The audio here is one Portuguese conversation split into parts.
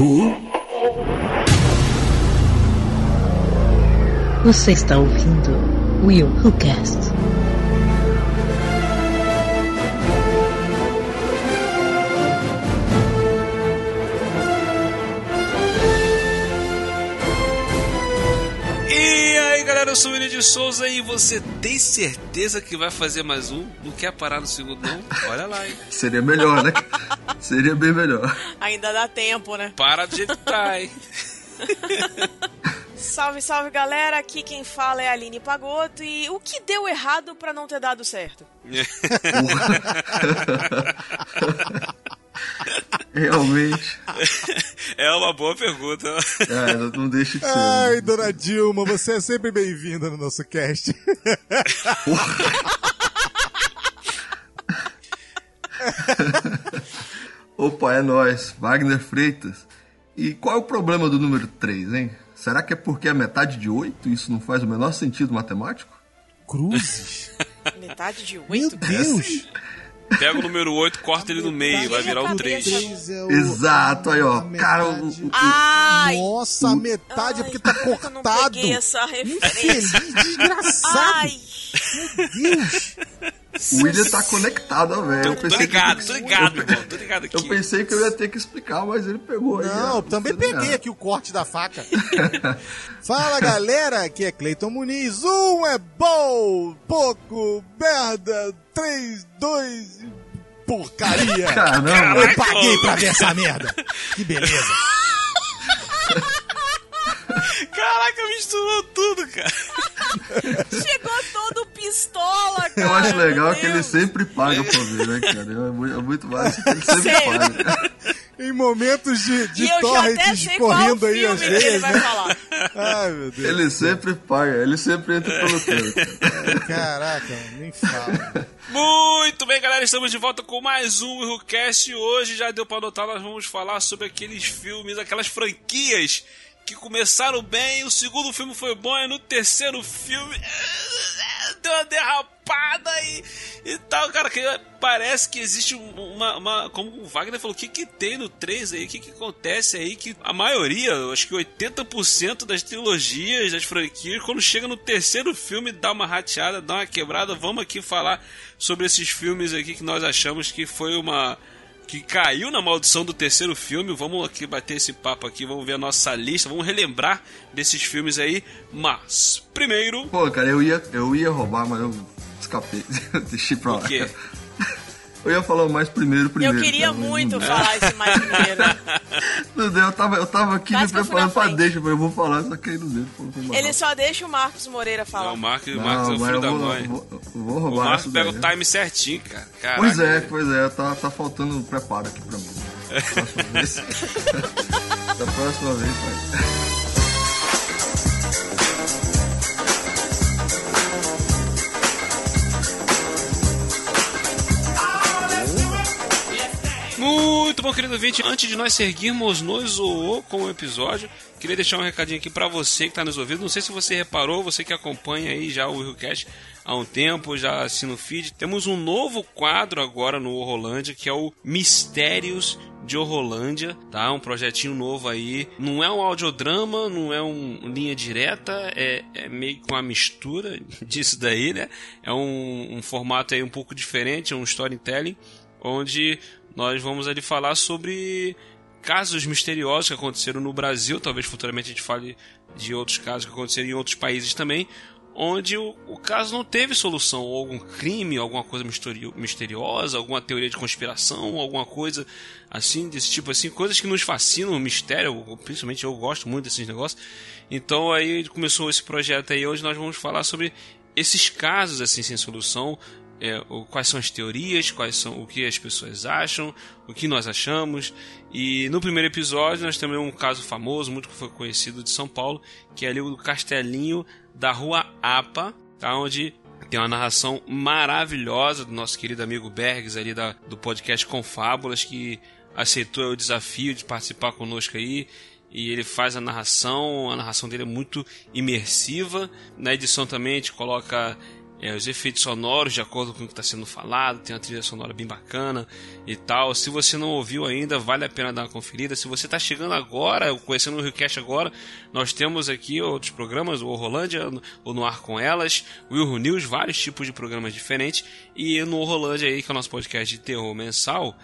Who? Você está ouvindo Will Who Cast. E aí galera, eu sou o William de Souza e você tem certeza que vai fazer mais um? Não quer parar no segundo não? Olha lá, hein? Seria melhor, né? Seria bem melhor. Ainda dá tempo, né? Para que tá, hein? Salve, salve galera, aqui quem fala é a Aline Pagoto e o que deu errado pra não ter dado certo? Realmente. É uma boa pergunta. É, não, não deixa de ser. Ai, né? dona Dilma, você é sempre bem-vinda no nosso cast. Opa, é nóis. Wagner Freitas. E qual é o problema do número 3, hein? Será que é porque é metade de 8 e isso não faz o menor sentido matemático? Cruzes? Metade de Meu oito? Deus! Pega o número 8, corta ele no meio, vai virar um 3. Três é o- Exato, aí ó. a Cara, o, metade. o- o- Ai! Nossa, a metade é porque tá Ai, eu não cortado. peguei essa referência. Infeliz, desgraçado. Ai! Meu Deus. O William tá conectado, velho. Eu Tô pensei que- ligado, tô ligado, irmão, tô ligado aqui. Eu pensei que eu ia ter que explicar, mas ele pegou aí. Não, também peguei não. aqui o corte da faca. Fala galera, aqui é Cleiton Muniz. Um é bom, pouco, merda, três, dois, porcaria. Caramba. Eu paguei pra ver essa merda. Que beleza. Caraca, misturou tudo, cara. Chegou todo pistola, cara. Eu acho legal que ele sempre paga pra ver, né, cara? É muito, é muito que ele sempre paga. Em momentos de, de eu já até torrents sei qual correndo aí às que ele vezes, vai né? falar. Ai, meu Deus. Ele sempre paga, ele sempre entra pelo canto. cara. Caraca, nem fala. Muito bem, galera, estamos de volta com mais um WhoCast. Hoje já deu pra notar, nós vamos falar sobre aqueles filmes, aquelas franquias que começaram bem, o segundo filme foi bom, e no terceiro filme deu uma derrapada e, e tal, cara, que parece que existe um- uma, uma- como o Wagner falou, o que que tem no 3 aí, o que que acontece aí, que a maioria, acho que 80% das trilogias, das franquias, quando chega no terceiro filme, dá uma rateada, dá uma quebrada, vamos aqui falar sobre esses filmes aqui que nós achamos que foi uma que caiu na maldição do terceiro filme. Vamos aqui bater esse papo aqui, vamos ver a nossa lista, vamos relembrar desses filmes aí. Mas, primeiro, Pô, cara, eu ia, eu ia roubar, mas eu escapei. Deixei pra lá. o quê? Eu ia falar o mais primeiro primeiro. Eu queria cara, mas muito não, falar esse mais primeiro. Não deu, eu tava, eu tava aqui Quase me preparando pra deixa, mas eu vou falar, só que aí não deu. Ele só deixa o Marcos Moreira Não, falar. o Marcos, o Não, Marcos é o mas filho da vou, mãe. Vou, vou O roubar Marcos isso pega daí. o time certinho, cara. Caraca. Pois é, pois é, tá, tá faltando preparo aqui pra mim. Da próxima vez. da próxima vez, vai. Bom, querido ouvinte. Antes de nós seguirmos no Zoou com o episódio, queria deixar um recadinho aqui pra você que tá nos ouvindo. Não sei se você reparou, você que acompanha aí já o Willcast há um tempo, já assina o feed. Temos um novo quadro agora no Horrolândia, que é o Mistérios de Horrolândia, tá? Um projetinho novo aí. Não é um audiodrama, não é um linha direta, é, é meio com uma mistura disso daí, né? É um, um formato aí um pouco diferente, é um storytelling, onde nós vamos ali falar sobre casos misteriosos que aconteceram no Brasil, talvez futuramente a gente fale de outros casos que aconteceram em outros países também, onde o, o caso não teve solução, ou algum crime, alguma coisa misterio- misteriosa, alguma teoria de conspiração, alguma coisa assim, desse tipo assim, coisas que nos fascinam, mistério, principalmente eu gosto muito desses negócios. Então aí começou esse projeto aí, hoje nós vamos falar sobre esses casos assim sem solução, é, quais são as teorias, quais são o que as pessoas acham, o que nós achamos. E no primeiro episódio nós temos um caso famoso, muito que foi conhecido de São Paulo, que é ali o castelinho da Rua Apa, tá? onde tem uma narração maravilhosa do nosso querido amigo Bergs ali da, do podcast Confábulas, que aceitou o desafio de participar conosco aí e ele faz a narração, a narração dele é muito imersiva. Na edição também a gente coloca é, os efeitos sonoros de acordo com o que está sendo falado, tem uma trilha sonora bem bacana e tal. Se você não ouviu ainda, vale a pena dar uma conferida. Se você está chegando agora, conhecendo o RioCast agora, nós temos aqui outros programas, o Rolândia, o No Ar Com Elas, o Will News, vários tipos de programas diferentes. E no Rolândia aí, que é o nosso podcast de terror mensal,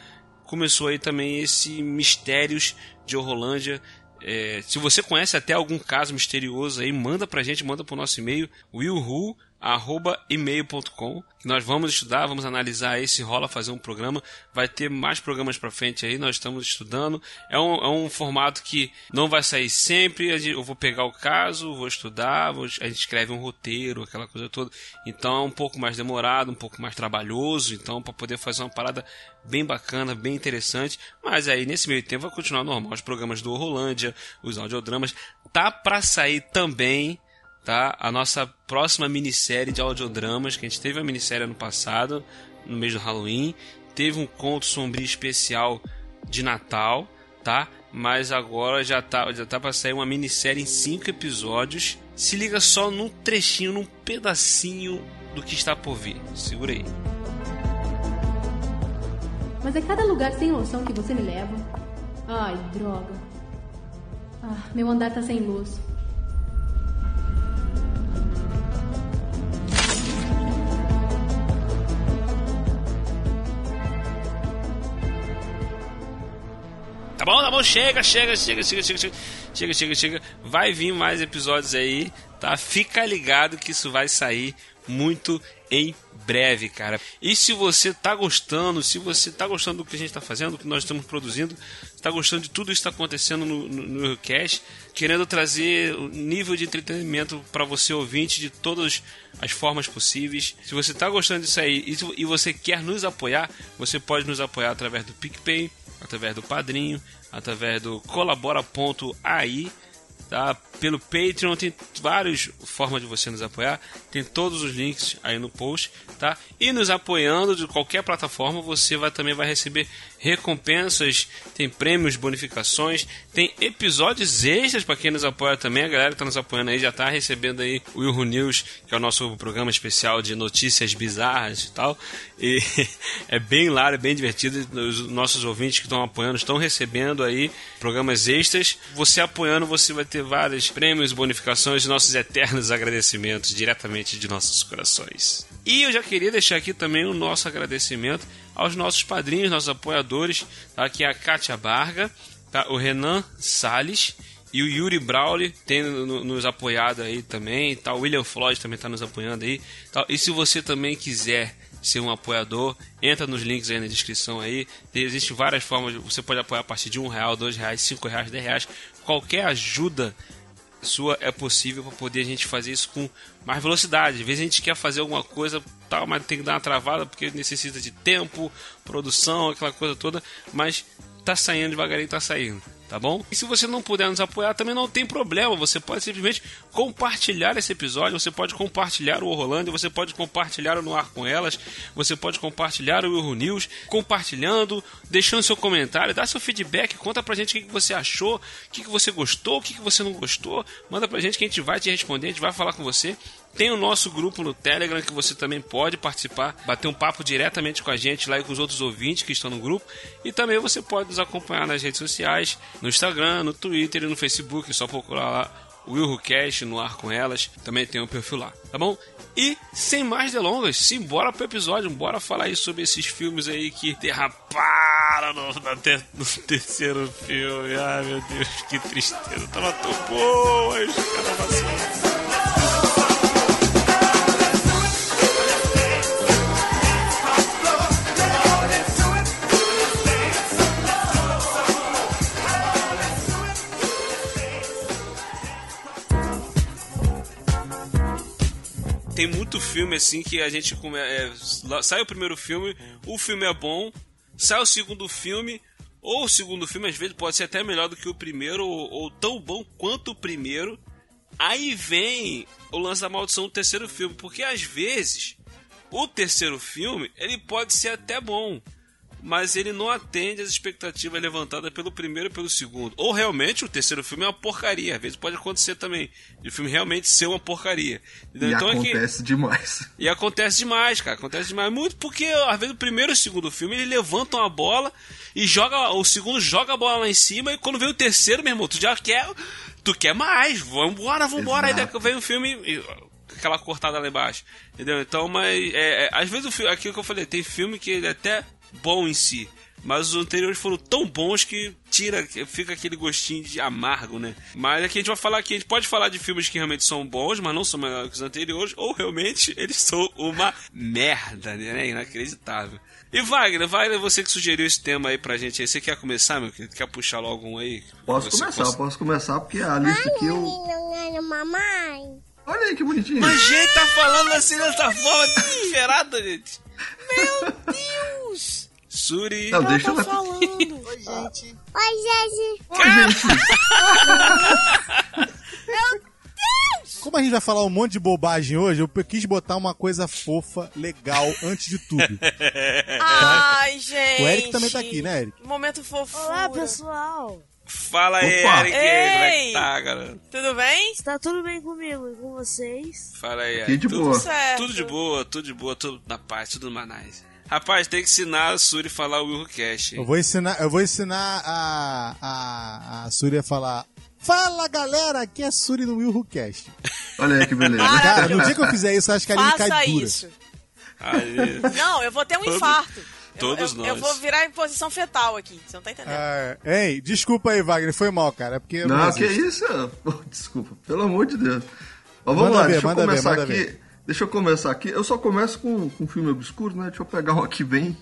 começou aí também esse Mistérios de Horrolândia, é, se você conhece até algum caso misterioso aí, manda pra gente, manda pro nosso e-mail, willhu, arroba email.com nós vamos estudar, vamos analisar aí se rola fazer um programa. Vai ter mais programas para frente aí, nós estamos estudando. É um, é um formato que não vai sair sempre. Eu vou pegar o caso, vou estudar, vou, a gente escreve um roteiro, aquela coisa toda. Então é um pouco mais demorado, um pouco mais trabalhoso. Então, para poder fazer uma parada bem bacana, bem interessante. Mas aí nesse meio tempo vai continuar normal. Os programas do Rolândia, os audiodramas. Tá para sair também tá? A nossa próxima minissérie de audiodramas, que a gente teve uma minissérie ano passado, no mês do Halloween, teve um conto sombrio especial de Natal, tá? Mas agora já tá, já tá pra sair uma minissérie em cinco episódios. Se liga só num trechinho, num pedacinho do que está por vir. Segura aí. Mas é cada lugar sem noção que você me leva. Ai, droga. Ah, meu andar tá sem luz. Bom, tá bom, chega, chega, chega, chega, chega, chega, chega, chega, chega. Vai vir mais episódios aí, tá? Fica ligado que isso vai sair muito em breve, cara. E se você tá gostando, se você tá gostando do que a gente tá fazendo, do que nós estamos produzindo, está gostando de tudo isso que está acontecendo no, no, no querendo trazer o nível de entretenimento para você ouvinte de todas as formas possíveis. Se você está gostando disso aí e, e você quer nos apoiar, você pode nos apoiar através do PicPay, através do Padrinho, através do colabora.ai, tá? Pelo Patreon tem várias formas de você nos apoiar, tem todos os links aí no post, tá? E nos apoiando de qualquer plataforma, você vai também vai receber recompensas, tem prêmios, bonificações, tem episódios extras para quem nos apoia também. A galera que tá nos apoiando aí já tá recebendo aí o Will News, que é o nosso programa especial de notícias bizarras e tal. E é bem lá, é bem divertido. Os nossos ouvintes que estão apoiando estão recebendo aí programas extras. Você apoiando, você vai ter vários prêmios, bonificações e nossos eternos agradecimentos diretamente de nossos corações. E eu já queria deixar aqui também o nosso agradecimento aos nossos padrinhos, nossos apoiadores, tá? que é a Kátia Barga, tá? o Renan Sales e o Yuri Brawley tem nos apoiado aí também, tá? o William Floyd também está nos apoiando aí. Tá? E se você também quiser ser um apoiador, entra nos links aí na descrição aí. Existem várias formas, você pode apoiar a partir de um real, dois reais, cinco reais, dez reais. Qualquer ajuda sua é possível para poder a gente fazer isso com mais velocidade. Às vezes a gente quer fazer alguma coisa, tal, mas tem que dar uma travada porque necessita de tempo, produção, aquela coisa toda, mas tá saindo devagarinho, tá saindo tá bom? E se você não puder nos apoiar, também não tem problema. Você pode simplesmente compartilhar esse episódio, você pode compartilhar o Rolândia, você pode compartilhar o No Ar com Elas, você pode compartilhar o Euro News, compartilhando, deixando seu comentário, dá seu feedback, conta pra gente o que você achou, o que você gostou, o que você não gostou, manda pra gente que a gente vai te responder, a gente vai falar com você. Tem o nosso grupo no Telegram que você também pode participar, bater um papo diretamente com a gente lá e com os outros ouvintes que estão no grupo. E também você pode nos acompanhar nas redes sociais, no Instagram, no Twitter e no Facebook. É só procurar lá o Will Cash no ar com elas. Também tem um perfil lá, tá bom? E sem mais delongas, simbora pro episódio, bora falar aí sobre esses filmes aí que derraparam no, no terceiro filme. Ai meu Deus, que tristeza, tava tão boa, caramba assim. Tem muito filme assim que a gente come, é, sai o primeiro filme, o filme é bom, sai o segundo filme, ou o segundo filme às vezes pode ser até melhor do que o primeiro, ou, ou tão bom quanto o primeiro. Aí vem o lance da maldição do terceiro filme, porque às vezes o terceiro filme ele pode ser até bom, mas ele não atende às expectativas levantadas pelo primeiro e pelo segundo. Ou realmente o terceiro filme é uma porcaria. Às vezes pode acontecer também. De o filme realmente ser uma porcaria. Entendeu? E então é que- acontece demais. e acontece demais, cara. Acontece demais. Muito porque, às vezes, o primeiro e o segundo filme, eles levantam a bola e joga. O segundo joga a bola lá em cima. E quando vem o terceiro, meu irmão, tu já quer. Tu quer mais. Vambora, vambora. Aí Exato. daqui vem o filme. e- aquela cortada lá embaixo. Entendeu? Então, mas. É, é, às vezes, o filme, aquilo que eu falei, tem filme que ele até bom em si. Mas os anteriores foram tão bons que tira, que fica aquele gostinho de amargo, né? Mas aqui a gente vai falar aqui, a gente pode falar de filmes que realmente são bons, mas não são melhores que os anteriores, ou realmente eles são uma merda, né? Inacreditável. E Wagner, Wagner, você que sugeriu esse tema aí pra gente aí, você quer começar, meu querido? Quer puxar logo um aí? Posso Você começar, possa- posso começar, porque a lista aqui eu. mamãe. Olha aí que bonitinho. Mas gente tá falando assim dessa forma desesperada, gente. Deus! Suri. Não, deixa Tá ela. falando. Oi, gente. Oi, gente. Ô, gente, Como a gente vai falar um monte de bobagem hoje, eu quis botar uma coisa fofa, legal, antes de tudo. Ai, gente. O Eric também tá aqui, né, Eric? Momento fofura. Olá, pessoal. Fala aí, Opa. Eric. Como é que Ei. tá, galera? Tudo bem? Está tudo bem comigo e com vocês? Fala aí, Eric. de Tudo boa. Certo. Tudo de boa, tudo de boa, tudo na paz, tudo manais. Rapaz, tem que ensinar a Suri a falar o Willcast. Eu vou ensinar, eu vou ensinar a, a, a Suri a falar. Fala galera, aqui é a Suri do Will Who Cast. olha aí que beleza. Cara, no dia que eu fizer isso, eu acho que a Aline Faça cai dura. isso. Aí, Não, eu vou ter um Todo- infarto. Eu- todos eu, nós. Eu vou virar em posição fetal aqui. Você não tá entendendo? Ah, ei, desculpa aí, Wagner, foi mal, cara. é Porque eu Não, que isso? Desculpa, pelo amor de Deus. Mas vamos Manda lá, ver, deixa eu manda ver, começar manda aqui. ver. Deixa eu começar aqui. Eu só começo com, com um filme obscuro, né? Deixa eu pegar um aqui bem.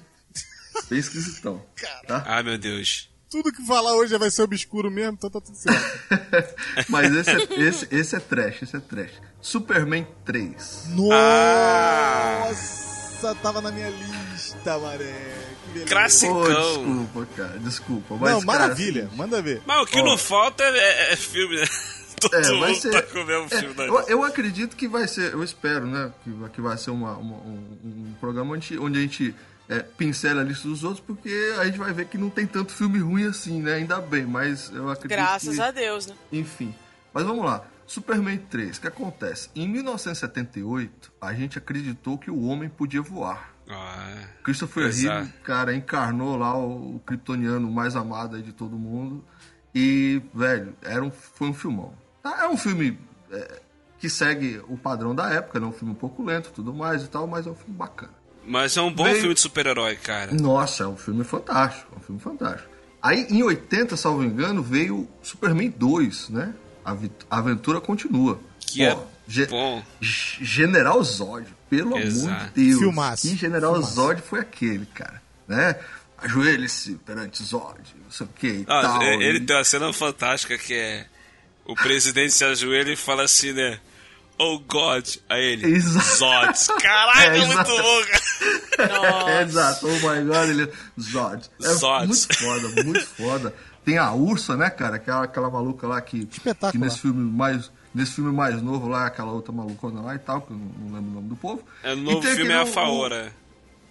Bem esquisitão. Tá? Ai, meu Deus. Tudo que falar hoje vai ser obscuro mesmo, então tá tudo certo. Mas esse é, esse, esse é trash, esse é trash. Superman 3. Nossa, tava na minha lista, maré. Pô, Classicão. desculpa, cara, desculpa. Mas, Não, cara, maravilha, assim, manda ver. Mas o que Ó. não falta é, é filme, né? Todo É, vai mundo ser. tá com o mesmo é, filme da eu, eu acredito que vai ser, eu espero, né? Que, vai- que vai ser uma, uma- um, um programa onde, onde a gente é, pincela a lista dos outros, porque a gente vai ver que não tem tanto filme ruim assim, né? Ainda bem, mas eu acredito Graças que, a Deus, né? Enfim. Mas vamos lá. Superman 3, o que acontece? Em 1978, a gente acreditou que o homem podia voar. Ah, Christopher Exato. Reeve, cara, encarnou lá o, o kryptoniano mais amado aí de todo mundo. E, velho, era um, foi um filmão. Tá, É um filme é, que segue o padrão da época, né? Um filme um pouco lento e tudo mais e tal, mas é um filme bacana. mas é um bom Veio- filme de super-herói, cara. Nossa, é um filme fantástico, é um filme fantástico. Aí, em 80, salvo engano, veio Superman 2, né? A, vi- a aventura continua. Que é Ge- bom. General Zod, pelo Exato. amor de Deus. Filmaço, Que General filmaço. Zod foi aquele, cara? Né? Ajoelhe-se perante Zod, não sei o que e Ah, tal. ele ele E- tem uma cena fantástica que é o presidente se ajoelha e fala assim, né? Oh God, aí ele. Exato. Zod. Caraca, É, é, muito cara. É, exato, oh my god, ele Zod. É Zod. muito foda, muito foda. Tem a Ursa, né, cara? Aquela, aquela maluca lá que, Espetacular. que nesse filme mais. Nesse filme mais novo lá, aquela outra malucona lá e tal, que eu não, não lembro o nome do povo. É, o E novo tem filme é a Faora.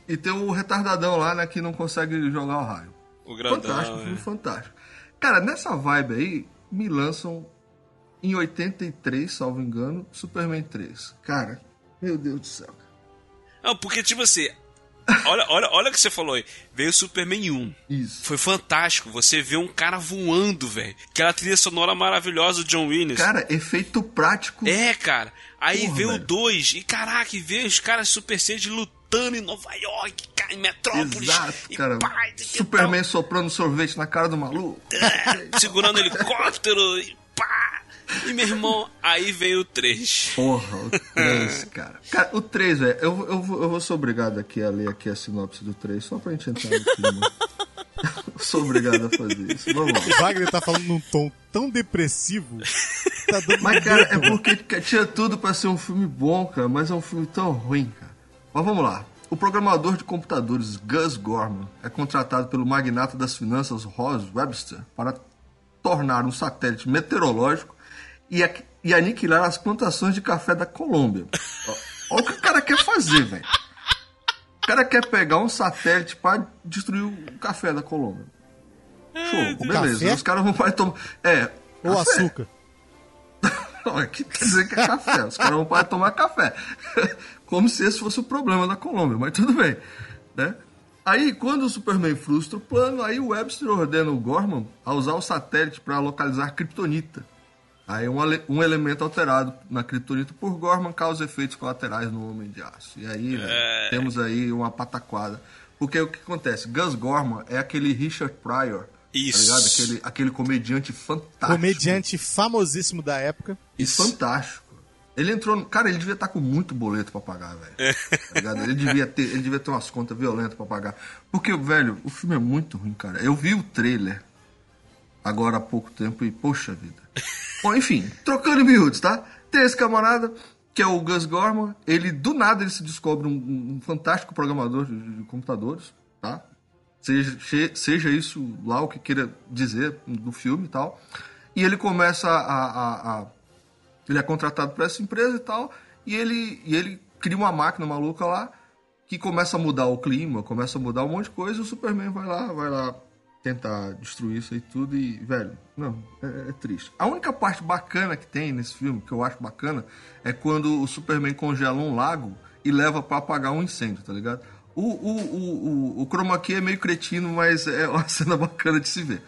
o- E tem o retardadão lá, né, que não consegue jogar o raio. O grandão. fantástico, é. filme fantástico. Cara, nessa vibe aí, me lançam em 83, salvo engano, Superman 3. Cara, meu Deus do céu. Não, porque, tipo assim, olha, olha, olha o que você falou aí. Veio o Superman 1. Isso. Foi fantástico. Você vê um cara voando, velho. Aquela trilha sonora maravilhosa do John Williams. Cara, efeito prático. É, cara. Aí Porra, veio o velho. 2. E caraca, e veio os caras Super Saiyajin lutando em Nova York, cara, em Metrópolis. Exato, e cara. Superman soprando sorvete na cara do maluco. tal, segurando helicóptero. E. E meu irmão, aí veio o 3. Porra, o 3, cara. Cara, o 3, velho, eu, eu, vou- eu vou ser obrigado aqui a ler aqui a sinopse do 3, só pra gente entrar no clima. Eu sou obrigado a fazer isso. Vamos lá. O Wagner tá falando num tom tão depressivo. Tá dando Mas, cara, é porque tinha tudo pra ser um filme bom, cara, mas é um filme tão ruim, cara. Mas vamos lá. O programador de computadores Gus Gorman é contratado pelo magnata das finanças Ross Webster para tornar um satélite meteorológico e, e aniquilar as plantações de café da Colômbia. Olha o que o cara quer fazer, velho. O cara quer pegar um satélite pra destruir o café da Colômbia. Show, beleza. Café? Os caras vão para tomar. É. Ou café. açúcar. Não, aqui quer dizer que é café. Os caras vão para tomar café. Como se esse fosse o problema da Colômbia, mas tudo bem. Né? Aí, quando o Superman frustra o plano, aí o Webster ordena o Gorman a usar o satélite para localizar Kryptonita. Aí um, um elemento alterado na Kryptonita por Gorman causa efeitos colaterais no Homem de Aço. E aí, velho, temos aí uma pataquada. Porque o que acontece? Gus Gorman é aquele Richard Pryor, Isso. tá ligado? Aquele, aquele comediante fantástico. Comediante famosíssimo da época. E fantástico. Ele entrou. no- Cara, ele devia estar com muito boleto pra pagar, velho. Tá ligado? Ele devia, ter, ele devia ter umas contas violentas pra pagar. Porque, velho, o filme é muito ruim, cara. Eu vi o trailer agora há pouco tempo e, poxa vida. Bom, enfim, trocando em miúdos, tá? Tem esse camarada, que é o Gus Gorman. Ele, do nada, ele se descobre um, um fantástico programador de, de computadores, tá? Seja, seja isso lá o que queira dizer do filme e tal. E ele começa a- a- a ele é contratado para essa empresa e tal, e ele, e ele cria uma máquina maluca lá que começa a mudar o clima, começa a mudar um monte de coisa, e o Superman vai lá, vai lá tentar destruir isso aí tudo e, velho, não, é, é triste. A única parte bacana que tem nesse filme, que eu acho bacana, é quando o Superman congela um lago e leva para apagar um incêndio, tá ligado? O, o, o, o, o chroma key é meio cretino, mas é uma cena bacana de se ver.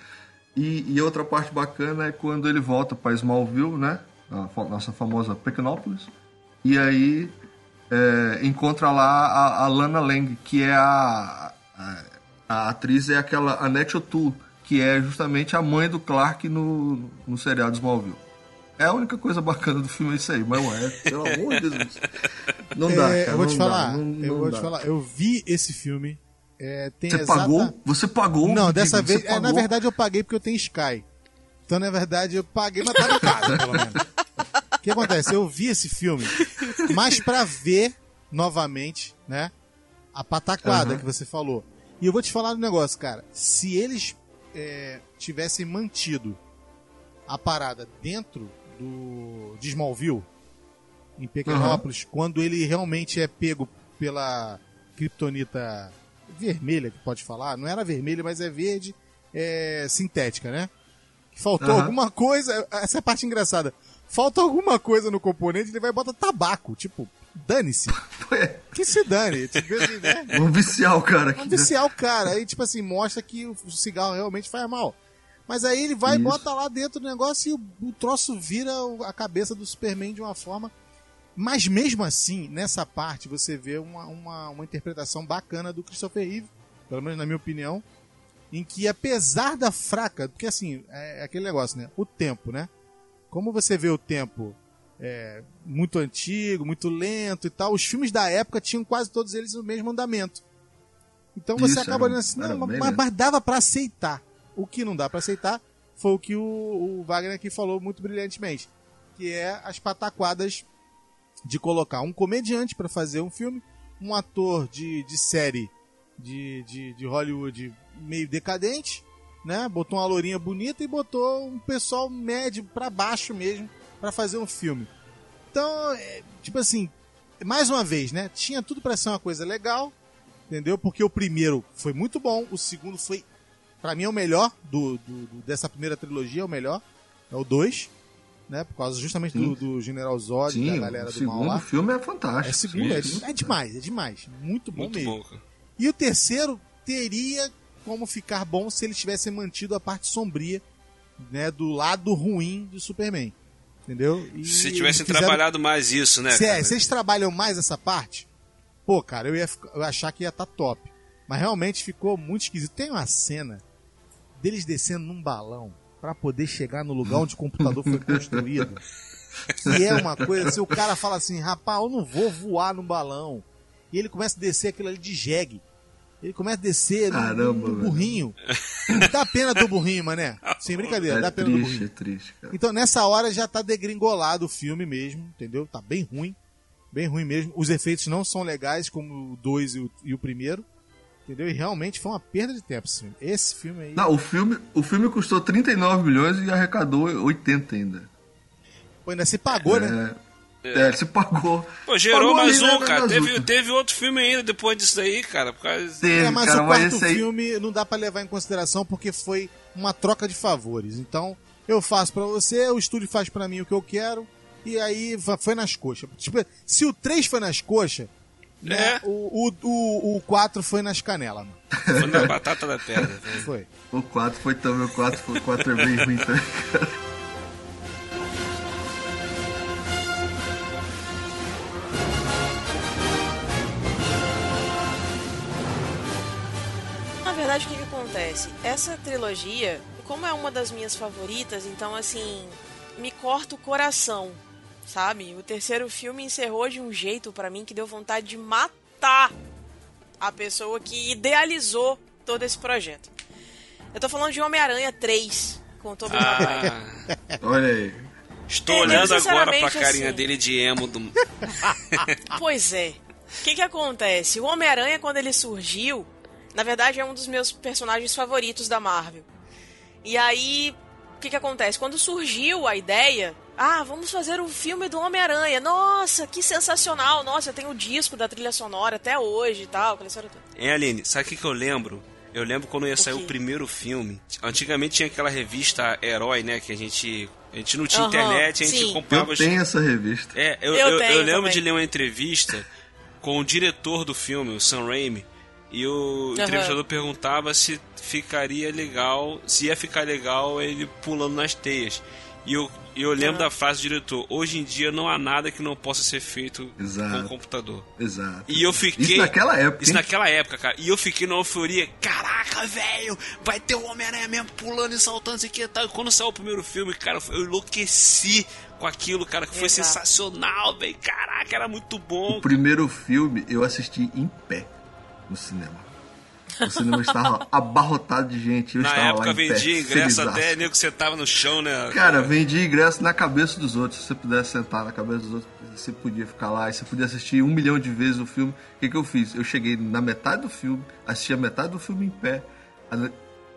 E, e outra parte bacana é quando ele volta para Smallville, né? A nossa famosa Pequenópolis. E aí é, encontra lá a, a Lana Lang, que é a, a, a atriz, é aquela Annette O'Toole, que é justamente a mãe do Clark no, no seriado Smallville. É a única coisa bacana do filme é isso aí, mas ué, pelo amor de Deus. Não dá, É, cara, eu vou te dá, falar, não- eu vou dá. te falar, eu vi esse filme. é, Você exata- pagou? Você pagou? Não, dessa você vez. é, na verdade, eu paguei porque eu tenho Sky. Então, na verdade, eu paguei, mas tava em casa, pelo menos. O que acontece? Eu vi esse filme, mas pra ver novamente, né? A pataquada Aham. que você falou. E eu vou te falar um negócio, cara. Se eles é, tivessem mantido a parada dentro do de Smallville, em Pequenópolis, quando ele realmente é pego pela kryptonita vermelha, que pode falar, não era vermelha, mas é verde, é, sintética, né? Faltou Aham. alguma coisa, essa é a parte engraçada. Falta alguma coisa no componente, ele vai botar tabaco, tipo, dane-se. Que se dane, tipo, assim, né? Vamos viciar o cara aqui. Vamos né? viciar o cara. Aí, tipo assim, mostra que o cigarro realmente faz mal. Mas aí ele vai e Isso. bota lá dentro do negócio e o, o troço vira a cabeça do Superman de uma forma. Mas mesmo assim, nessa parte, você vê uma, uma, uma interpretação bacana do Christopher Reeve, pelo menos na minha opinião, em que apesar da fraca, porque assim, é, é aquele negócio, né? O tempo, né? Como você vê o tempo é, muito antigo, muito lento e tal, os filmes da época tinham quase todos eles o mesmo andamento. Então você Isso, acaba olhando assim, não, mas, mas dava pra aceitar. O que não dá pra aceitar foi o que o, o Wagner aqui falou muito brilhantemente, que é as pataquadas de colocar um comediante pra fazer um filme, um ator de, de série de, de, de Hollywood meio decadente, né? Botou uma lourinha bonita e botou um pessoal médio pra baixo mesmo pra fazer um filme. Então, é, tipo assim, mais uma vez, né? Tinha tudo pra ser uma coisa legal, entendeu? Porque o primeiro foi muito bom, o segundo foi, pra mim, é o melhor do, do- do- dessa primeira trilogia, é o melhor, é o 2, né? Por causa justamente do, do General Zod, da Sim, galera o do mal segundo lá. filme é fantástico. É segundo, é, é demais, é demais. Muito bom Muito mesmo. bom. E o terceiro teria como ficar bom se eles tivessem mantido a parte sombria, né, do lado ruim do Superman. Entendeu? E Se tivessem fizeram- trabalhado mais isso, né? Se, é, se eles trabalham mais essa parte, pô, cara, eu ia, eu ia achar que ia estar top. Mas realmente ficou muito esquisito. Tem uma cena deles descendo num balão pra poder chegar no lugar onde o computador foi construído. Que é uma coisa, se o cara fala assim, rapaz, eu não vou voar no balão. E ele começa a descer aquilo ali de jegue. Ele começa a descer no- Caramba, no, burrinho. Dá pena do burrinho, mané. Sem brincadeira, É dá pena do triste, burrinho. é triste, cara. Então nessa hora já tá degringolado o filme mesmo, entendeu? Tá bem ruim. Bem ruim mesmo. Os efeitos não são legais como o 2 e o, e o primeiro. Entendeu? E realmente foi uma perda de tempo esse filme. Esse filme aí. Não, o filme, o filme custou 39 milhões e arrecadou 80 ainda. Pô, ainda se pagou, né? É, ele se pagou. Pô, gerou Pagou mais ali, né, um, cara. Teve, teve outro filme ainda depois disso daí, cara. Por causa... Teve, É, mas cara, o mas quarto esse aí... filme não dá pra levar em consideração porque foi uma troca de favores. Então, eu faço pra você, o estúdio faz pra mim o que eu quero, e aí foi nas coxas. Tipo, se o 3 foi nas coxas, né, É. o, o, o, o 4 foi nas canelas, mano. Foi na batata da pedra. velho. Foi. O 4 foi também, o 4 foi o 4 é bem ruim também. Na acontece? Essa trilogia, como é uma das minhas favoritas, então assim, me corta o coração, sabe? O terceiro filme encerrou de um jeito pra mim que deu vontade de matar a pessoa que idealizou todo esse projeto. Eu tô falando de Homem-Aranha 3 com o Tobey Maguire. Ah, Olha aí. estou É, olhando agora pra sinceramente, carinha assim- dele de emo do. Pois é. O que que acontece? O Homem-Aranha, quando ele surgiu, na verdade é um dos meus personagens favoritos da Marvel. E aí, o que que acontece? Quando surgiu a ideia, ah, vamos fazer um filme do Homem-Aranha. Nossa, que sensacional. Nossa, eu tenho o disco da trilha sonora até hoje e tal, aquela história toda. Hein, Aline, sabe o que, que eu lembro? Eu lembro quando ia sair o quê? primeiro filme. Antigamente tinha aquela revista Herói, né? Que a gente. A gente não tinha Aham, internet, a gente sim. comprava Eu tenho essa revista. É, eu, Eu eu, eu lembro também. de ler uma entrevista com o diretor do filme, o Sam Raimi, e o Aham. entrevistador perguntava se ficaria legal, se ia ficar legal ele pulando nas teias. E eu, e eu lembro da frase do diretor: hoje em dia não há nada que não possa ser feito Exato. com o computador. Exato. E eu fiquei. Isso naquela época. Isso hein? naquela época, cara. E eu fiquei numa euforia. Caraca, velho! Vai ter o Homem-Aranha mesmo pulando e saltando isso aqui e tal. E quando saiu o primeiro filme, cara, eu enlouqueci com aquilo, cara, que foi Exato. sensacional, velho. Caraca, era muito bom. O primeiro filme eu assisti em pé no cinema. O cinema estava abarrotado de gente. Eu Na estava época lá em pé, vendia ingresso felizaço. até, nego, que você tava no chão, né? Cara, vendia ingresso na cabeça dos outros. Se você pudesse sentar na cabeça dos outros, você podia ficar lá e você podia assistir um milhão de vezes o filme. O que, que eu fiz? Eu cheguei na metade do filme, assisti a metade do filme em pé.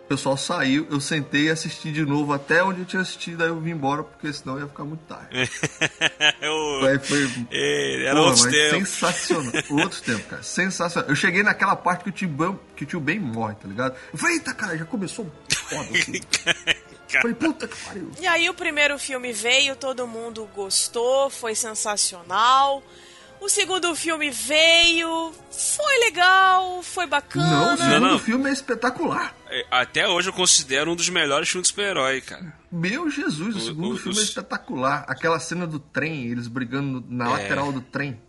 O pessoal saiu, eu sentei e assisti de novo até onde eu tinha assistido, aí eu vim embora, porque senão ia ficar muito tarde. Eu- Aí foi. É, era Porra, mas tempos. sensacional. Outros tempos, cara. Sensacional. Eu cheguei naquela parte que o tio Ben, que o tio Ben morre, tá ligado? Eu falei, eita, cara, já começou foda. o filme." Eu falei, puta que pariu. E aí o primeiro filme veio, todo mundo gostou, foi sensacional. O segundo filme veio, foi legal, foi Não, bacana. o segundo não. filme é espetacular. É, Até hoje eu considero um dos melhores filmes de super-herói, cara. Meu Jesus, o O- segundo o- filme é espetacular. Aquela cena do trem, eles brigando na É. lateral do trem.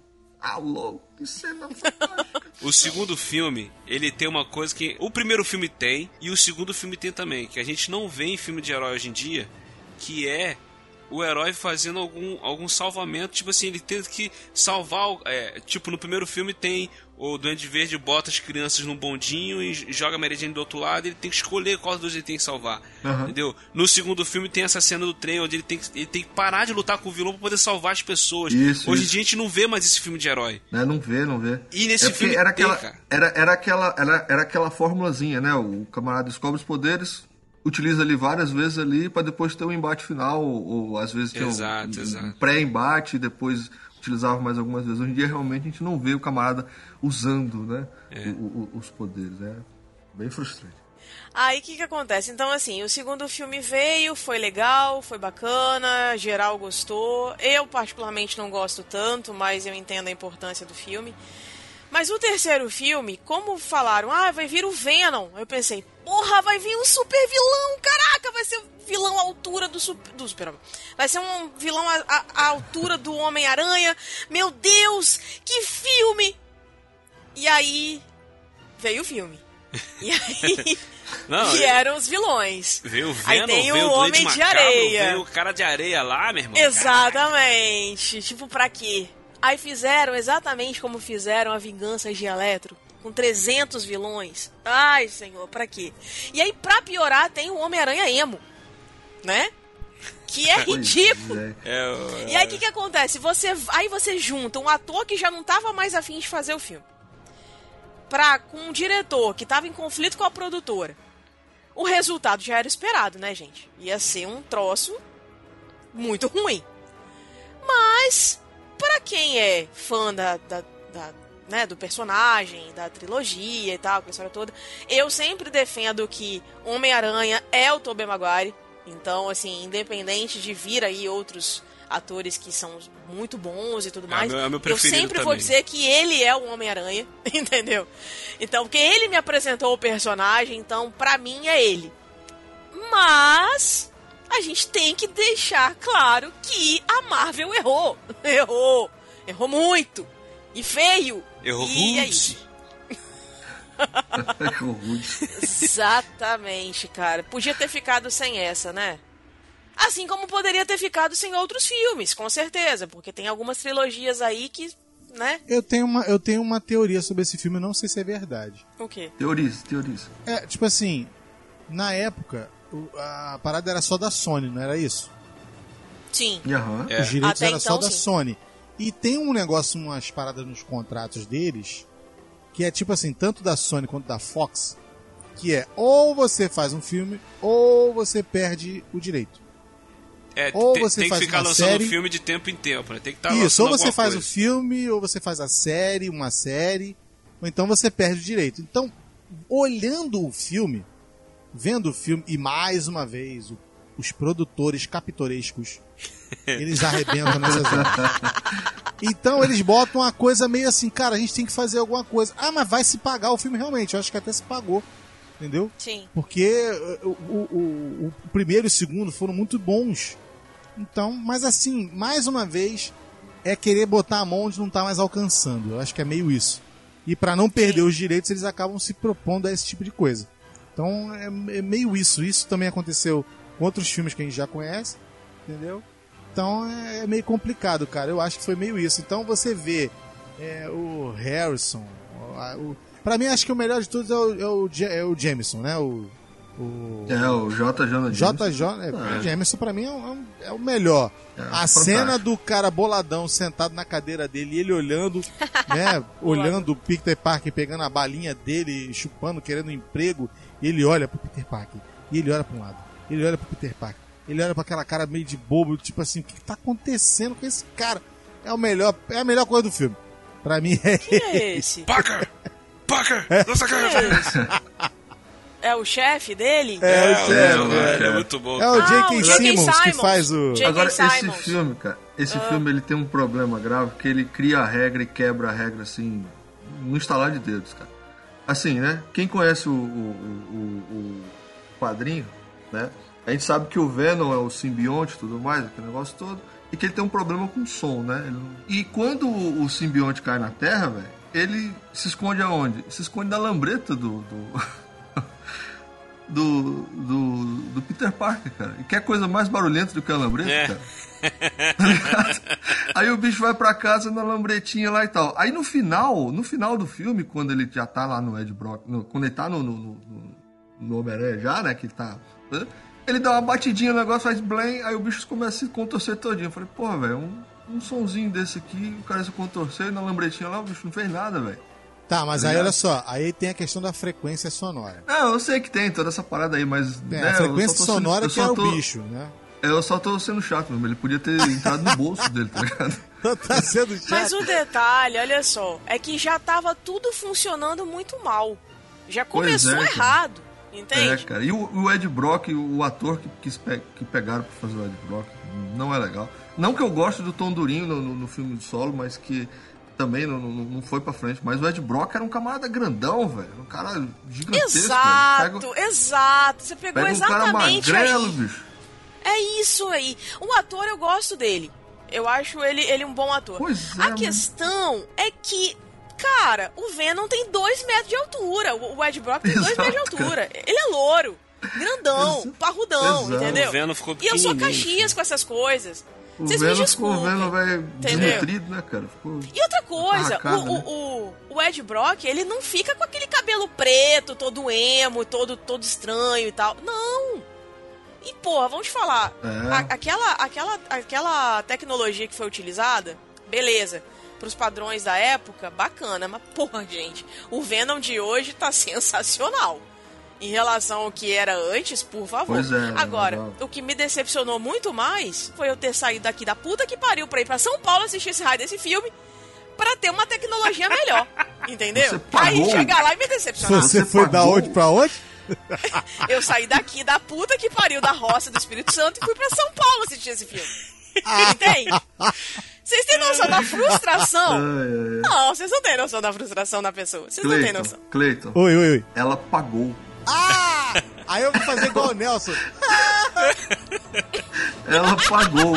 Ah, louco, que cena fantástica. O segundo filme, ele tem uma coisa que o primeiro filme tem e o segundo filme tem também, que a gente não vê em filme de herói hoje em dia, que é o herói fazendo algum, algum salvamento, tipo assim, ele tendo que salvar, o- é, tipo no primeiro filme tem o Duende Verde bota as crianças num bondinho e joga a Mary Jane do outro lado, ele tem que escolher qual dos dois ele tem que salvar, Aham. entendeu? No segundo filme tem essa cena do trem onde ele tem que, ele tem que parar de lutar com o vilão pra poder salvar as pessoas. Isso, hoje em isso. dia a gente não vê mais esse filme de herói. né? Não vê, não vê. E nesse é filme era tem, aquela, cara. era, era aquela era, era aquela formulazinha, né? O camarada descobre os poderes, utiliza ali várias vezes ali pra depois ter um embate final ou, ou às vezes tinha um- Exato, um, exato. pré-embate e depois utilizava mais algumas vezes. Hoje em dia realmente a gente não vê o camarada usando, né? É. o- o- os poderes, é bem frustrante. Aí o que, que acontece? Então, assim, o segundo filme veio, foi legal, foi bacana, geral gostou. Eu, particularmente, não gosto tanto, mas eu entendo a importância do filme. Mas o terceiro filme, como falaram, ah, vai vir o Venom, eu pensei, porra, vai vir um super vilão, caraca, vai ser um vilão à altura do super. Do super vai ser um vilão à, à- altura do Homem-Aranha. Meu Deus, que filme! E aí veio o filme. E aí Não, vieram os vilões. Veio o Aí Venom, tem veio o o Homem de Macabro, Areia. Veio o cara de areia lá, meu irmão. Exatamente. Tipo, pra quê? Aí fizeram exatamente como fizeram a Vingança de Eletro. Com 300 vilões. Ai, senhor, pra quê? E aí, pra piorar, tem o Homem-Aranha Emo. Né? Que é Pois ridículo. é. É, E aí o que, que acontece? Você, aí você junta um ator que já não tava mais afim de fazer o filme. Pra, com um diretor que tava em conflito com a produtora. O resultado já era esperado, né, gente? Ia ser um troço muito ruim. Mas pra quem é fã da, da, da, né, do personagem, da trilogia e tal, com a história toda, eu sempre defendo que Homem-Aranha é o Tobey Maguire. Então, assim, independente de vir aí outros atores que são muito bons e tudo É, mais, meu- é meu eu sempre vou também. dizer que ele é o Homem-Aranha, entendeu? Então, porque ele me apresentou o personagem, então pra mim é ele. Mas a gente tem que deixar claro que a Marvel errou. Errou. Errou muito. E feio. Errou e é isso. que rude. Exatamente, cara. Podia ter ficado sem essa, né? Assim como poderia ter ficado sem outros filmes, com certeza. Porque tem algumas trilogias aí que, né? Eu tenho, uma, eu tenho uma teoria sobre esse filme, eu não sei se é verdade. O quê? Teoriza, teoriza. É, tipo assim, na época, a parada era só da Sony, não era isso? Sim. Aham. É. Os direitos eram só então, da sim. Sony. E tem um negócio, umas paradas nos contratos deles, que é tipo assim, tanto da Sony quanto da Fox, que é ou você faz um filme, ou você perde o direito. É, Ou tem, você tem que faz ficar uma lançando série- filme de tempo em tempo, né? Tem que estar Isso, ou você faz o coisa. filme, ou você faz a série, uma série, ou então você perde o direito. Então, olhando o filme, vendo o filme, e mais uma vez, o- os produtores capitorescos, eles arrebentam nessas horas. Então eles botam uma coisa meio assim, cara, a gente tem que fazer alguma coisa. Ah, mas vai se pagar o filme realmente. Eu acho que até se pagou. Entendeu? Sim. Porque uh, o, o, o- o primeiro e o segundo foram muito bons. Então, mas assim, mais uma vez, é querer botar a mão onde não tá mais alcançando. Eu acho que é meio isso. E para não perder os direitos, eles acabam se propondo a esse tipo de coisa. Então, é, é meio isso. Isso também aconteceu com outros filmes que a gente já conhece, entendeu? Então, é, é meio complicado, cara. Eu acho que foi meio isso. Então, você vê é, o Harrison, o, o, Pra mim, acho que o melhor de todos é o, é o, é o Jameson, né? O, o É, o J. Jonah Jameson. JJ, é, Ah, o Jameson pra mim é, um- é um- é o melhor. É, a fantástico. cena do cara boladão sentado na cadeira dele e ele olhando, né? olhando o Peter Parker pegando a balinha dele, chupando, querendo um emprego, e ele olha pro Peter Parker. E ele olha pra um lado. Ele olha pro Peter Parker. Ele olha pra aquela cara meio de bobo, tipo assim, o que, que tá acontecendo com esse cara? É o melhor, é a melhor coisa do filme. Pra mim é Quem é esse? Parker! Parker! Lança a Quem cara! é esse? É o chefe dele? É, É, o é, chefe, é, é. é muito bom. É o Ah, J.K. o J.K. Simmons que faz o. Agora, esse Simons. filme, cara, esse Ah. filme ele tem um problema grave que ele cria a regra e quebra a regra, assim, no estalar de dedos, cara. Assim, né? Quem conhece o, o, o, o- quadrinho, né? A gente sabe que o Venom é o simbionte e tudo mais, aquele negócio todo, e que ele tem um problema com o som, né? E quando o, o simbionte cai na Terra, velho, ele se esconde aonde? Se esconde na lambreta do. do... Do, do, do Peter Parker, cara. E quer coisa mais barulhenta do que a lambreta, É. cara? Aí o bicho vai pra casa na lambretinha lá e tal. Aí no final, no final do filme, quando ele já tá lá no Ed Brock, no- quando ele tá no, no, no, no Homem-Aranha já, né, que ele tá... Ele dá uma batidinha no negócio, faz blém, aí o bicho começa a se contorcer todinho. Eu falei, porra, velho, um, um sonzinho desse aqui, o cara se contorceu e na lambretinha lá o bicho não fez nada, velho. Tá, mas aí Obrigado. olha só, aí tem a questão da frequência sonora. Não, eu sei que tem toda essa parada aí, mas... É, né, a eu frequência só tô sendo- sonora eu que só é o tô- bicho, né? Eu só tô sendo chato mesmo, ele podia ter entrado no bolso dele, tá ligado? tá sendo chato. Mas o detalhe, olha só, é que já tava tudo funcionando muito mal. Já Pois começou é, cara. errado, É, entende? cara. E o, o Ed Brock, o ator que, quis pe- que pegaram pra fazer o Ed Brock, não é legal. Não que eu goste do Tom Durinho no, no, no filme de solo, mas que também não, não, não foi pra frente. Mas o Ed Brock era um camarada grandão, velho. Um cara gigantesco. Exato, Pega, exato. Você pegou pega um cara exatamente magrelo, aí. bicho. É isso aí. O ator eu gosto dele. Eu acho ele, ele um bom ator. Pois é, A mano. questão é que, cara, o Venom tem dois metros de altura. O Ed Brock tem dois Exato, metros de altura. Ele é louro, grandão, parrudão, exato. entendeu? O Venom ficou E eu sou caxias com essas coisas. O Vocês me Venom ficou desculpem. vendo, velho, Entendeu? desnutrido, né, cara? Ficou... E outra coisa, Arracado, o, né? o, o, o Ed Brock, ele não fica com aquele cabelo preto, todo emo, todo, todo estranho e tal. Não! E, porra, vamos te falar. É. a- aquela, aquela, aquela tecnologia que foi utilizada, beleza. Pros padrões da época, bacana. Mas, porra, gente, o Venom de hoje tá sensacional. Em relação ao que era antes, por favor. Pois é, Agora, legal. o que me decepcionou muito mais foi eu ter saído daqui da puta que pariu pra ir pra São Paulo assistir esse raio desse filme pra ter uma tecnologia melhor. Entendeu? Aí chegar lá e me decepcionar. Você, Você foi da pagou? onde pra onde? Eu saí daqui da puta que pariu da roça do Espírito Santo e fui pra São Paulo assistir esse filme. Entende? Vocês têm noção da frustração? Ai, ai, ai. Não, vocês não têm noção da frustração da pessoa. Vocês não têm Cleiton, noção. Cleiton, Oi, oi, oi. ela pagou. Ah! Aí eu vou fazer igual o Nelson. Ela pagou.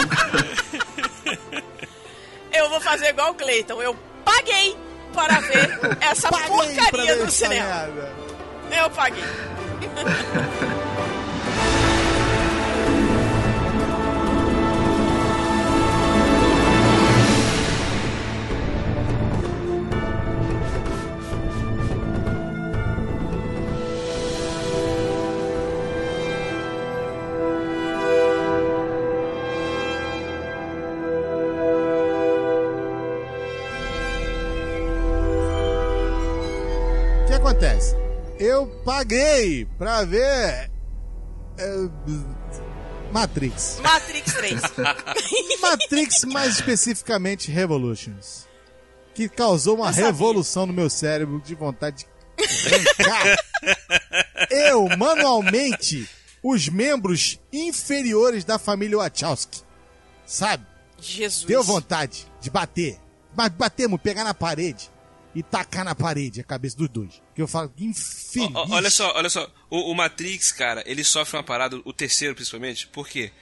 Eu vou fazer igual o Cleiton. Eu paguei para ver essa Paguei porcaria ver no essa cinema. merda. Eu paguei. paguei pra ver. é, Matrix. Matrix 3. Matrix, mais especificamente Revolutions. Que causou uma revolução no meu cérebro de vontade de arrancar. Eu, manualmente, os membros inferiores da família Wachowski. Sabe? Jesus. Deu vontade de bater. Mas bater, muito, pegar na parede e tacar na parede a cabeça dos dois. Que eu falo, que infeliz. Ó, olha só, olha só. O, o Matrix, cara, ele sofre uma parada, o terceiro principalmente, por quê?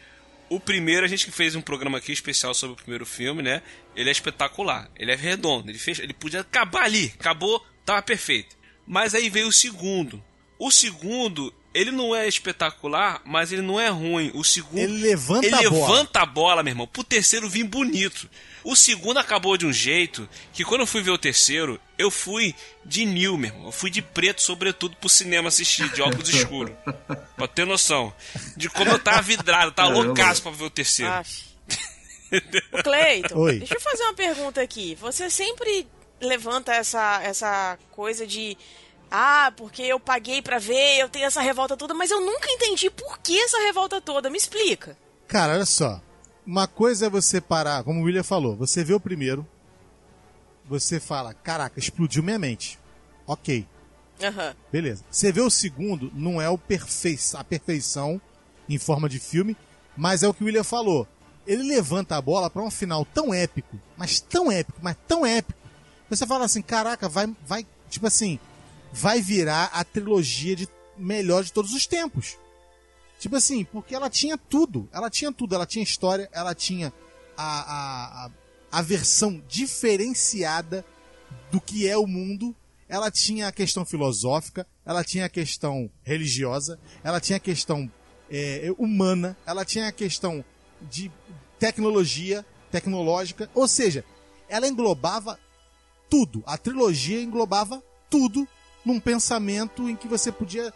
O primeiro, a gente que fez um programa aqui especial sobre o primeiro filme, né? Ele é espetacular. Ele é redondo. Ele, fez, ele podia acabar ali. Acabou, tava perfeito. Mas aí veio o segundo. O segundo, ele não é espetacular, mas ele não é ruim. O segundo. Ele levanta ele a bola. levanta a bola, meu irmão. Pro terceiro vir bonito. O segundo acabou de um jeito que quando eu fui ver o terceiro, eu fui de new, meu irmão. Eu fui de preto, sobretudo, pro cinema assistir, de óculos escuros. Pra ter noção. De como eu tava vidrado, tava Caramba. loucaço pra ver o terceiro. Cleiton, deixa eu fazer uma pergunta aqui. Você sempre levanta essa, essa coisa de. Ah, porque eu paguei pra ver, eu tenho essa revolta toda, mas eu nunca entendi por que essa revolta toda. Me explica. Cara, olha só. Uma coisa é você parar, como o William falou, você vê o primeiro, você fala, caraca, explodiu minha mente. Ok, Aham. beleza. Você vê o segundo, não é o perfei a perfeição em forma de filme, mas é o que o William falou. Ele levanta a bola pra um final tão épico, mas tão épico, mas tão épico. Você fala assim, caraca, vai, vai, tipo assim, vai virar a trilogia de melhor de todos os tempos. Tipo assim, porque ela tinha tudo. Ela tinha tudo. Ela tinha história, ela tinha a, a, a, a versão diferenciada do que é o mundo. Ela tinha a questão filosófica, ela tinha a questão religiosa, ela tinha a questão é, humana, ela tinha a questão de tecnologia, tecnológica. Ou seja, ela englobava tudo. A trilogia englobava tudo num pensamento em que você podia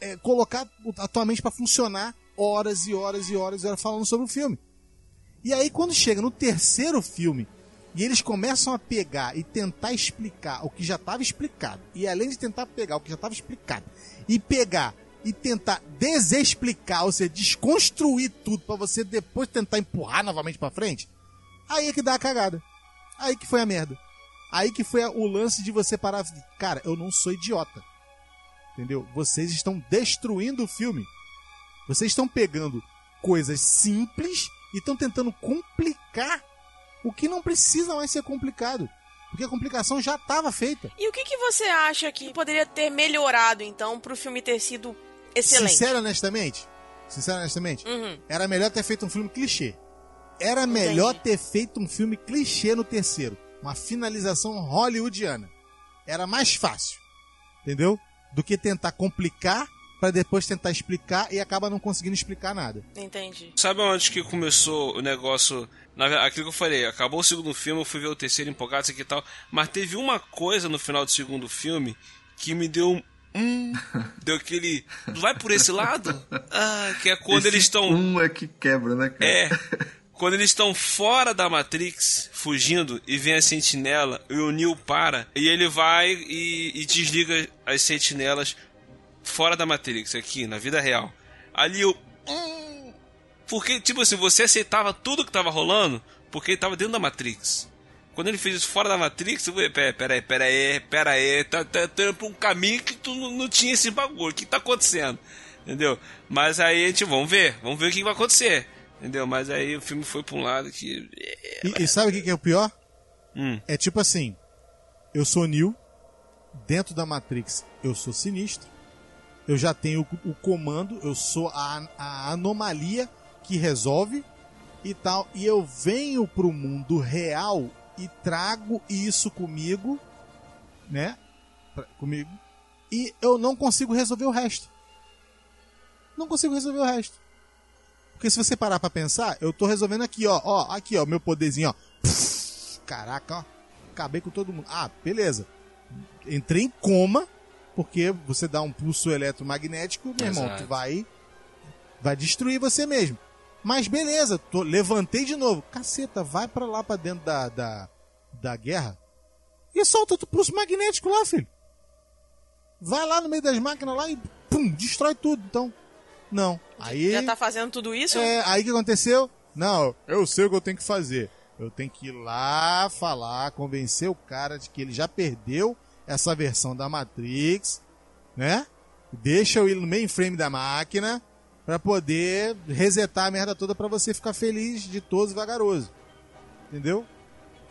é, colocar a tua mente para funcionar horas e horas e horas e horas falando sobre o filme. E aí quando chega no terceiro filme e eles começam a pegar e tentar explicar o que já estava explicado, e além de tentar pegar o que já estava explicado, e pegar e tentar desexplicar, ou seja, desconstruir tudo para você depois tentar empurrar novamente para frente, aí é que dá a cagada. Aí que foi a merda. Aí que foi o lance de você parar. Cara, eu não sou idiota. Entendeu? Vocês estão destruindo o filme. Vocês estão pegando coisas simples e estão tentando complicar o que não precisa mais ser complicado. Porque a complicação já estava feita. E o que, que você acha que poderia ter melhorado, então, pro filme ter sido excelente? Sincero honestamente, sincero honestamente, Uhum. era melhor ter feito um filme clichê. Era melhor ter feito um filme clichê no terceiro. Uma finalização hollywoodiana. Era mais fácil. Entendeu? Do que tentar complicar para depois tentar explicar e acaba não conseguindo explicar nada. Entendi. Sabe onde que começou o negócio? Na, aquilo que eu falei, acabou o segundo filme, eu fui ver o terceiro empolgado, isso aqui e tal. Mas teve uma coisa no final do segundo filme que me deu um. Hum, deu aquele. Vai por esse lado? Ah, que é quando Esse eles estão. Um é que quebra, né, cara? É. Quando eles estão fora da Matrix, fugindo, e vem a sentinela, e o Neo para, e ele vai e, e desliga as sentinelas, fora da Matrix, aqui, na vida real. Ali eu. Hum, porque, tipo assim, você aceitava tudo que tava rolando porque ele dentro da Matrix. Quando ele fez isso fora da Matrix, eu falei, pera, pera aí, pera aí, pera aí, tá, tá, tá pra um caminho que tu não, não tinha esse bagulho, o que tá acontecendo? Entendeu? Mas aí a gente, vamos ver, vamos ver o que vai acontecer. Entendeu? Mas aí o filme foi pra um lado que. E, e sabe o que que é o pior? Hum. É tipo assim, eu sou Neo, dentro da Matrix eu sou sinistro, eu já tenho o, o comando, eu sou a, a anomalia que resolve e tal, e eu venho pro mundo real e trago isso comigo, né? Pra- comigo, e eu não consigo resolver o resto. Não consigo resolver o resto. Porque se você parar pra pensar, eu tô resolvendo aqui, ó, ó, aqui, ó, meu poderzinho, ó. Pff, Caraca, ó. Acabei com todo mundo. Ah, beleza. Entrei em coma, porque você dá um pulso eletromagnético, meu irmão, Exato. tu vai vai destruir você mesmo. Mas beleza, tô, levantei de novo. Caceta, vai pra lá pra dentro da, da, da guerra e solta o pulso magnético lá, filho. Vai lá no meio das máquinas lá e pum, destrói tudo. Então, não. Aí Já tá fazendo tudo isso? é, aí o que aconteceu? Não, eu sei o que eu tenho que fazer. Eu tenho que ir lá falar, convencer o cara de que ele já perdeu essa versão da Matrix, né? Deixa eu ir no mainframe da máquina pra poder resetar a merda toda pra você ficar feliz, ditoso e vagaroso. Entendeu?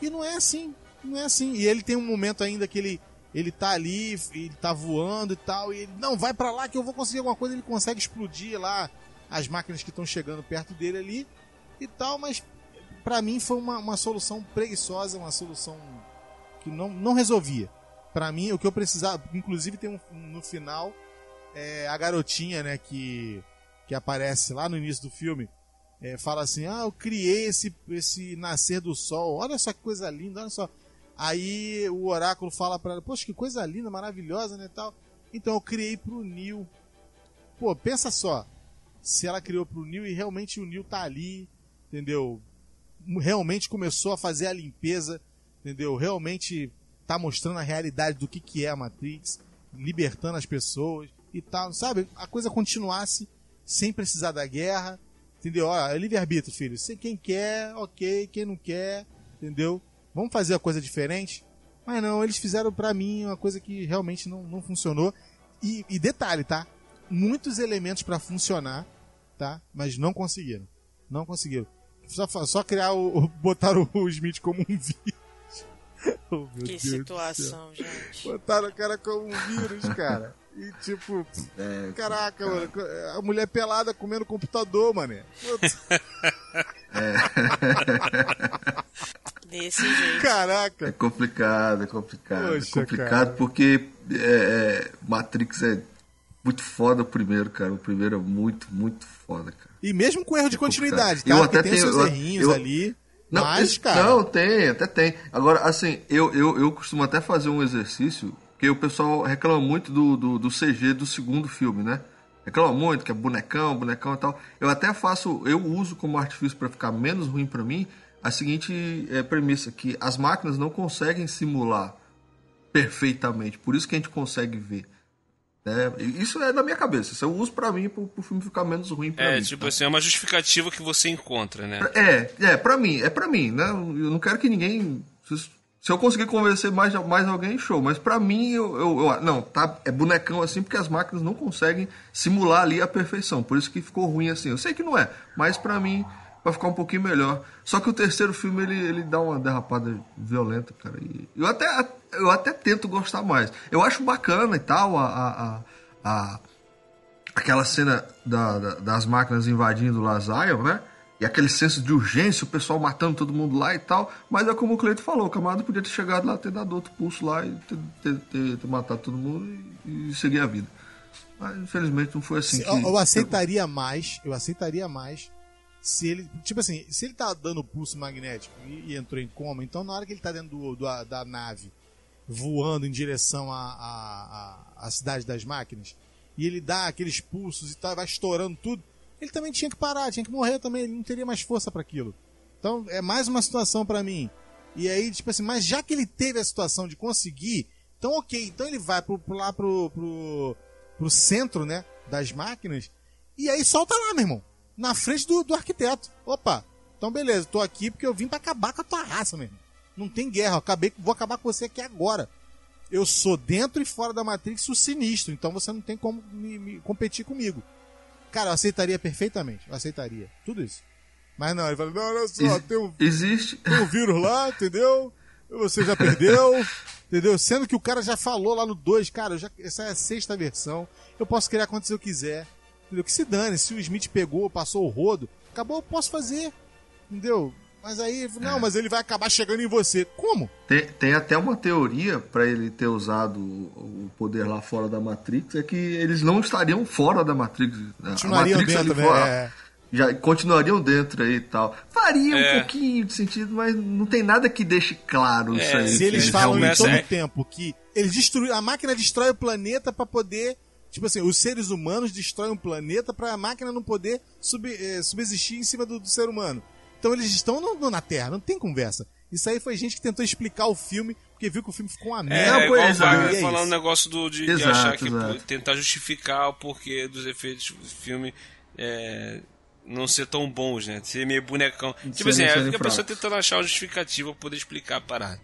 E não é assim, não é assim. E ele tem um momento ainda que ele ele tá ali, ele tá voando e tal, e ele, não, vai pra lá que eu vou conseguir alguma coisa, ele consegue explodir lá as máquinas que estão chegando perto dele ali e tal, mas pra mim foi uma, uma solução preguiçosa, uma solução que não, não resolvia. Pra mim, o que eu precisava, inclusive tem um, no final é, a garotinha, né, que, que aparece lá no início do filme, é, fala assim, ah, eu criei esse, esse nascer do sol, olha só que coisa linda, olha só. Aí o oráculo fala pra ela, poxa, que coisa linda, maravilhosa, né, tal. Então eu criei pro Neil. Pô, pensa só, se ela criou pro Neil e realmente o Neil tá ali, entendeu? Realmente começou a fazer a limpeza, entendeu? Realmente tá mostrando a realidade do que que é a Matrix, libertando as pessoas e tal, sabe? A coisa continuasse sem precisar da guerra, entendeu? Ó, é livre-arbítrio, filho. Se quem quer, ok, quem não quer, entendeu? Vamos fazer a coisa diferente? Mas não, eles fizeram pra mim uma coisa que realmente não, não funcionou. E, e detalhe, tá? Muitos elementos pra funcionar, tá? Mas não conseguiram. Não conseguiram. Só, só criar o. botar o, o Smith como um vírus. Oh, meu Que Deus situação, gente. Botaram o cara como um vírus, cara. E tipo, É, caraca, mano, a mulher pelada comendo computador, mané. Putz, Desse jeito. É Caraca. complicado, é complicado. Poxa, é complicado cara. porque é, é, Matrix é muito foda o primeiro, cara. O primeiro é muito, muito foda, cara. E mesmo com erro de É complicado. continuidade, tá? Eu até tem tenho- seus eu- errinhos eu- ali. Não, mas, esse- cara. não, tem, até tem. Agora, assim, eu, eu, eu costumo até fazer um exercício, que o pessoal reclama muito do, do, do CG do segundo filme, né? Reclama muito, que é bonecão, bonecão e tal. Eu até faço, eu uso como artifício para ficar menos ruim para mim, a seguinte é, premissa, que as máquinas não conseguem simular perfeitamente, por isso que a gente consegue ver. né? Isso é na minha cabeça, isso eu uso pra mim, pro, pro filme ficar menos ruim pra É, mim. tipo tá? assim, é uma justificativa que você encontra, né? É, é, pra mim, é pra mim, né? Eu não quero que ninguém. Se, eu conseguir convencer mais, mais alguém, show. Mas pra mim, eu, eu- eu- Não, tá, é bonecão assim porque as máquinas não conseguem simular ali a perfeição. Por isso que ficou ruim assim. Eu sei que não é, mas pra mim vai ficar um pouquinho melhor. Só que o terceiro filme ele, ele dá uma derrapada violenta, cara. E eu até, eu até tento gostar mais. Eu acho bacana e tal a- a- a- aquela cena da- da- das máquinas invadindo lá Zion, né? E aquele senso de urgência, o pessoal matando todo mundo lá e tal. Mas é como o Cleito falou, o camarada podia ter chegado lá, ter dado outro pulso lá e ter, ter- ter- ter matado todo mundo e, e seguir a vida. Mas infelizmente não foi assim. Eu, eu aceitaria mais, eu aceitaria mais se ele, tipo assim, se ele tá dando pulso magnético e, e entrou em coma, então na hora que ele tá dentro do, do- da nave, voando em direção à, cidade das máquinas, e ele dá aqueles pulsos e tal, vai estourando tudo, ele também tinha que parar, tinha que morrer também, ele não teria mais força para aquilo. Então é mais uma situação para mim. E aí, tipo assim, mas já que ele teve a situação de conseguir, então ok, então ele vai pro, pro- lá pro, pro, pro centro, né, das máquinas, e aí solta lá, meu irmão, na frente do, do arquiteto. Opa, então beleza, tô aqui porque eu vim pra acabar com a tua raça, meu irmão. Não tem guerra, acabei, vou acabar com você aqui agora. Eu sou dentro e fora da Matrix o sinistro, então você não tem como me, me competir comigo. Cara, eu aceitaria perfeitamente, eu aceitaria, tudo isso. Mas não, ele fala, não, olha só, Ex- tem um, Existe. tem um vírus lá, entendeu? Você já perdeu, entendeu? Sendo que o cara já falou lá no 2, cara, já, essa é a sexta versão, eu posso criar quantos eu quiser, entendeu? Que se dane, se o Smith pegou, passou o rodo, acabou, eu posso fazer, entendeu? Mas aí, não, mas ele vai acabar chegando em você. Como? Tem, tem até uma teoria pra ele ter usado o poder lá fora da Matrix, é que eles não estariam fora da Matrix. A Continuariam Matrix dentro, né? fora, É. Já continuariam dentro aí e tal. Faria É. um pouquinho de sentido, mas não tem nada que deixe claro É, isso aí. Se eles Eles falam em todo é. o tempo que eles destruem, a máquina destrói o planeta pra poder, tipo assim, os seres humanos destroem o planeta pra a máquina não poder sub, eh, subsistir em cima do, do ser humano. Então eles estão no- no- na Terra, não tem conversa. Isso aí foi gente que tentou explicar o filme porque viu que o filme ficou uma É, merda. É. Wagner E é falando isso. um negócio do, de, de Exato, achar que exato. tentar justificar o porquê dos efeitos do filme é, não ser tão bons, né? Ser meio bonecão. tipo assim, é serem a pessoa tentando achar uma justificativa pra poder explicar a parada.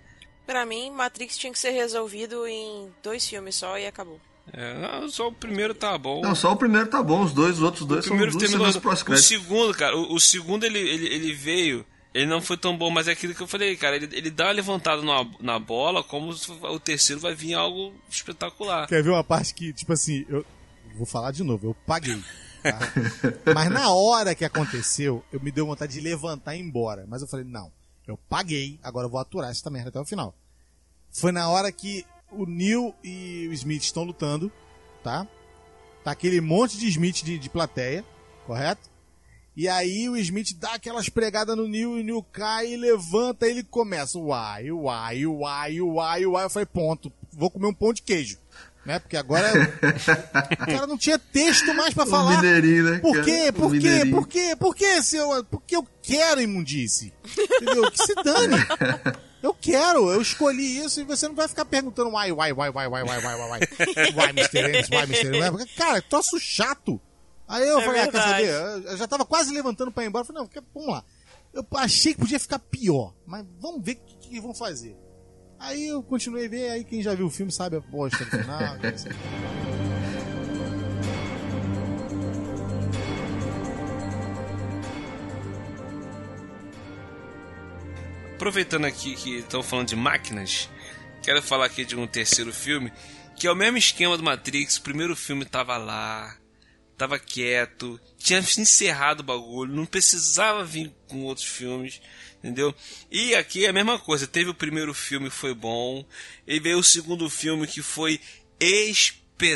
Pra mim, Matrix tinha que ser resolvido em dois filmes só e acabou. É, não, só o primeiro tá bom. Não, só o primeiro tá bom, os dois, os outros dois o são primeiro terminou. cenas O segundo, cara, o, o segundo ele, ele, ele veio. Ele não foi tão bom, mas é aquilo que eu falei, cara. Ele, ele dá uma levantada na, na bola, como se o terceiro vai vir algo espetacular. Quer ver uma parte que, tipo assim, eu vou falar de novo, eu paguei. tá? Mas na hora que aconteceu, eu me deu vontade de levantar e ir embora. Mas eu falei, não, eu paguei, agora eu vou aturar essa merda até o final. Foi na hora que o Neil e o Smith estão lutando, tá? Tá aquele monte de Smith de, de plateia, correto? E aí o Smith dá aquelas pregadas no Neil e o Neil cai e levanta e ele começa. Uai, uai, uai, uai, uai. Eu falei, ponto, vou comer um pão de queijo. Né? Porque agora o cara não tinha texto mais pra O falar. mineirinho, né, Por quê? Por quê? Por quê? Por quê, seu? Porque eu quero imundice. Entendeu? Que se dane. Eu quero, eu escolhi isso e você não vai ficar perguntando why, why, why, why, why, why, why, why, why, why, Mr. Ames, why, Mr. Ames. Cara, troço chato. Aí eu É falei, ah, quer saber? Eu já tava quase levantando pra ir embora. Eu falei, não, vamos lá. Eu achei que podia ficar pior, mas vamos ver o que, que vão fazer. Aí eu continuei a ver, aí quem já viu o filme sabe a bosta no final. Aproveitando aqui que estão falando de máquinas, quero falar aqui de um terceiro filme, que é o mesmo esquema do Matrix. O primeiro filme tava lá, tava quieto, tinha encerrado o bagulho, não precisava vir com outros filmes, entendeu? E aqui é a mesma coisa, teve o primeiro filme foi bom, e veio o segundo filme que foi espetacular.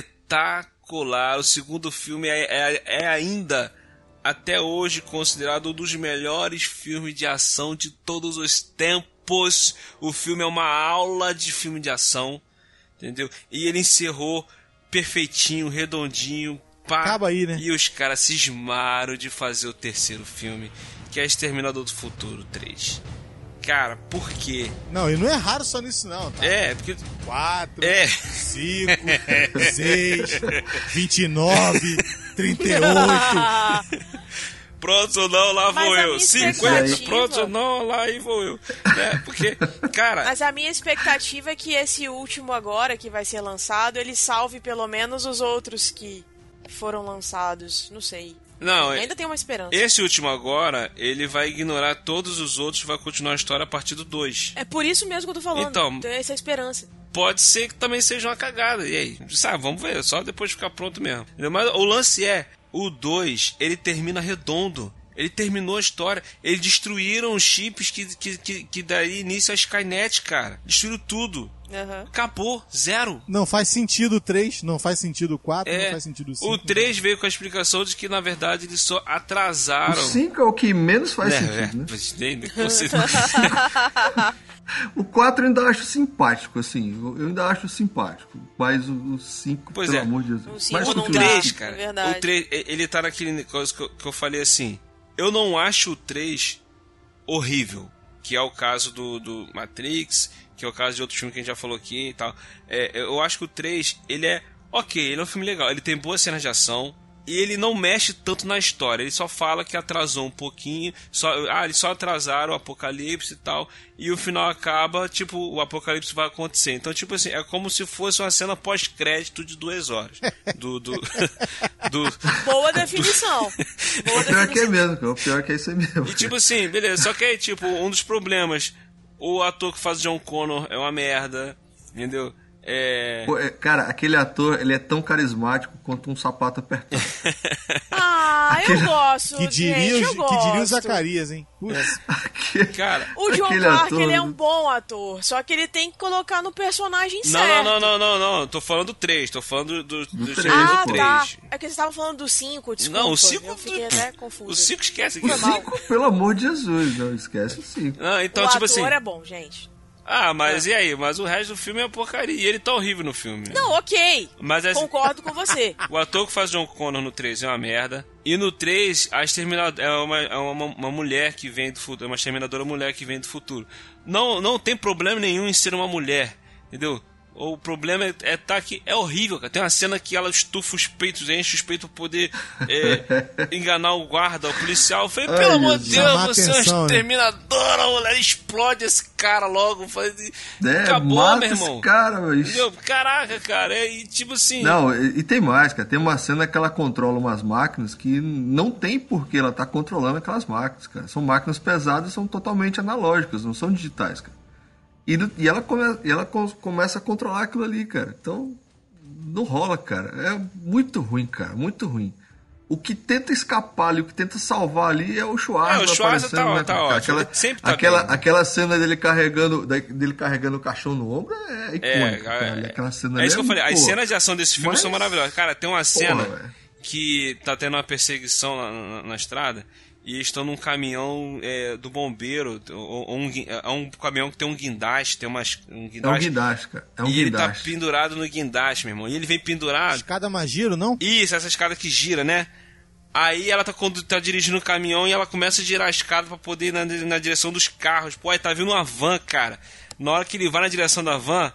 O segundo filme é, é- é ainda até hoje considerado um dos melhores filmes de ação de todos os tempos. O filme é uma aula de filme de ação, entendeu? E ele encerrou perfeitinho, redondinho. Pá, Acaba aí, né? E os caras cismaram de fazer o terceiro filme, que é Exterminador do Futuro 3. Cara, por quê? Não, e não é raro só nisso não, tá? É, porque. 4, É. 5, 6, 29, 38. Pronto ou não, lá vou a eu. minha 50, expectativa- pronto ou não, lá aí vou eu. É, porque, cara. Mas a minha expectativa é que esse último agora, que vai ser lançado, ele salve pelo menos os outros que foram lançados. Não sei. Não, é- Ainda tem uma esperança. Esse último agora, ele vai ignorar todos os outros e vai continuar a história a partir do 2. É por isso mesmo que eu tô falando. Então- Tem essa esperança. Pode ser que também seja uma cagada. E aí? Sabe, vamos ver, só depois de ficar pronto mesmo. Entendeu? Mas o lance é, o 2, ele termina redondo. Ele terminou a história. Eles destruíram os chips que, que, que, que daí início a Skynet, cara. Destruíram tudo. Aham. Acabou. Zero. Não faz sentido o 3, não faz sentido o 4, É, não faz sentido o 5. o 3 veio com a explicação de que, na verdade, eles só atrasaram. O 5 é o que menos faz É, sentido, é, né? O 4 eu ainda acho simpático, assim. Eu ainda acho simpático. Mas o 5, Pois pelo é. amor de Deus. O cinco Mais O um não filme dá. assim. 3, cara. é verdade. O 3, ele tá naquele negócio que eu, que eu falei assim. Eu não acho o 3 horrível. Que é o caso do, do Matrix, que é o caso de outro filme que a gente já falou aqui e tal. É, eu acho que o 3, ele é Ok, ele é um filme legal. Ele tem boas cenas de ação. E ele não mexe tanto na história. Ele só fala que atrasou um pouquinho. Só, ah, eles só atrasaram o apocalipse e tal. E o final acaba, tipo, o apocalipse vai acontecer. Então, tipo assim, é como se fosse uma cena pós-crédito de duas horas. Do. do, do Boa definição. Boa O pior é que é mesmo. O pior é que é isso aí mesmo. E tipo assim, beleza, só que aí, tipo, um dos problemas, o ator que faz o John Connor é uma merda, entendeu? É. Pô, é, Cara, aquele ator, ele é tão carismático quanto um sapato apertado. Ah, eu gosto. Que diria, gente, o- eu que diria o. Zacarias, hein? Putz. Aquele- Cara. O John Aquele Clark, ator- ele é um bom ator. Só que ele tem que colocar no personagem Não, certo. não, não, não, não, não. Tô falando do 3, tô falando do, do, do, três, Ah, pô. tá. 3. É que vocês estavam falando do 5, desculpa. Não, o 5. Eu fiquei até confuso. O 5 esquece. Foi mal. Pelo amor de Jesus, não esquece o cinco. Ah, então, o tipo ator assim. é bom, gente. Ah, mas e aí? Mas o resto do filme é porcaria. E ele tá horrível no filme. Não, ok. Mas é- Concordo com você. O ator que faz John Connor no 3 é uma merda. E no 3, a exterminadora é uma, é uma, uma mulher que vem do futuro. É uma exterminadora mulher que vem do futuro. Não, não tem problema nenhum em ser uma mulher. Entendeu? O problema é, é tá que é horrível, cara. Tem uma cena que ela estufa os peitos, enche os peitos pra poder é, enganar o guarda, o policial. Eu falei, pelo amor de. Deus, você é uma atenção, né? exterminadora, mulher, explode esse cara logo. Falei, É, Acabou, meu irmão. esse cara. Entendeu? Caraca, cara. É, e tipo assim. Não, e, e tem mais, cara. Tem uma cena que ela controla umas máquinas que não tem por que ela tá controlando aquelas máquinas, cara. São máquinas pesadas, são totalmente analógicas, não são digitais, cara. E, e ela, come, e ela co- começa a controlar aquilo ali, cara. Então, não rola, cara. É muito ruim, cara. Muito ruim. O que tenta escapar ali, o que tenta salvar ali é o Schwarza É, o Schwarza aparecendo, tá- né, tá cara? ótimo. Aquela, sempre tá aquela, bem. aquela cena dele carregando, dele carregando o caixão no ombro é icônica, É, cara. é, Aquela cena é isso que eu falei. As cenas de ação desse filme mas- são maravilhosas. Cara, tem uma cena velho. que tá tendo uma perseguição na, na- na estrada e eles estão num caminhão é, do bombeiro. ou- ou um, é um caminhão que tem um guindaste, tem umas, um É um guindaste. guindaste, cara. É um e ele tá guindaste. pendurado no guindaste, meu irmão. E ele vem pendurado. Escada mais giro, não? Isso, essa escada que gira, né? Aí ela tá, tá dirigindo o caminhão e ela começa a girar a escada pra poder ir na, na direção dos carros. Pô, aí tá vindo uma van, cara. Na hora que ele vai na direção da van,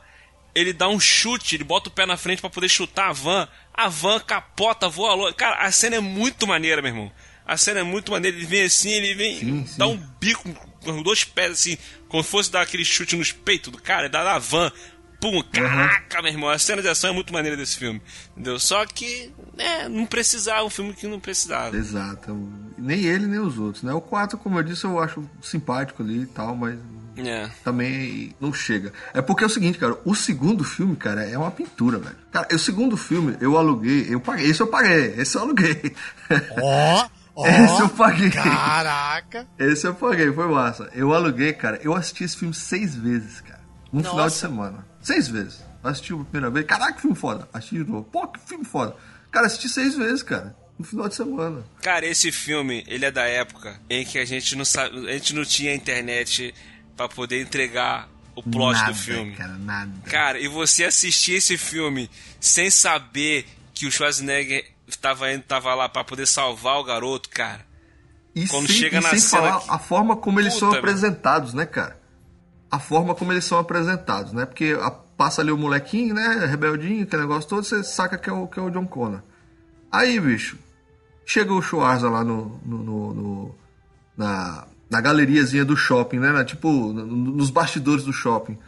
ele dá um chute, ele bota o pé na frente pra poder chutar a van. A van capota, voa longe. Cara, a cena é muito maneira, meu irmão. A cena é muito maneira. Ele vem assim, ele vem, Sim, sim. dá um bico com os dois pés assim, como se fosse dar aquele chute nos peitos do cara, dá na van. Pum, caraca, meu irmão, a cena de ação é muito maneira desse filme. Entendeu? Só que, né, não precisava, um filme que não precisava. Exato. Nem ele, nem os outros, né? O 4, como eu disse, eu acho simpático ali e tal, mas É. também não chega. É porque é o seguinte, cara, o segundo filme, cara, é uma pintura, velho. Cara, o segundo filme eu aluguei, eu paguei, esse eu paguei, esse eu aluguei. Ó, ó. Esse eu paguei. Caraca. Esse eu paguei, foi massa. Eu aluguei, cara, eu assisti esse filme seis vezes, cara. No Nossa. final de semana. Seis vezes. Assisti a primeira vez, caraca, que filme foda. Assisti de novo, pô, que filme foda. Cara, assisti seis vezes, cara. No final de semana. Cara, esse filme, ele é da época em que a gente não sabe, a gente não tinha internet pra poder entregar o plot nada, do filme. cara, nada. Cara, e você assistir esse filme sem saber que o Schwarzenegger tava, indo, tava lá pra poder salvar o garoto, cara. E Quando sem, chega e na sem cena falar que- a forma como eles são Puta, apresentados, né, cara? A forma como eles são apresentados, né? Porque a- passa ali o molequinho, né? Rebeldinho, aquele negócio todo, você saca que é o, que é o John Connor. Aí, bicho, chega o Schwarza lá no, no, no- no- na, na galeriazinha do shopping, né? Na- tipo, no- nos bastidores do shopping.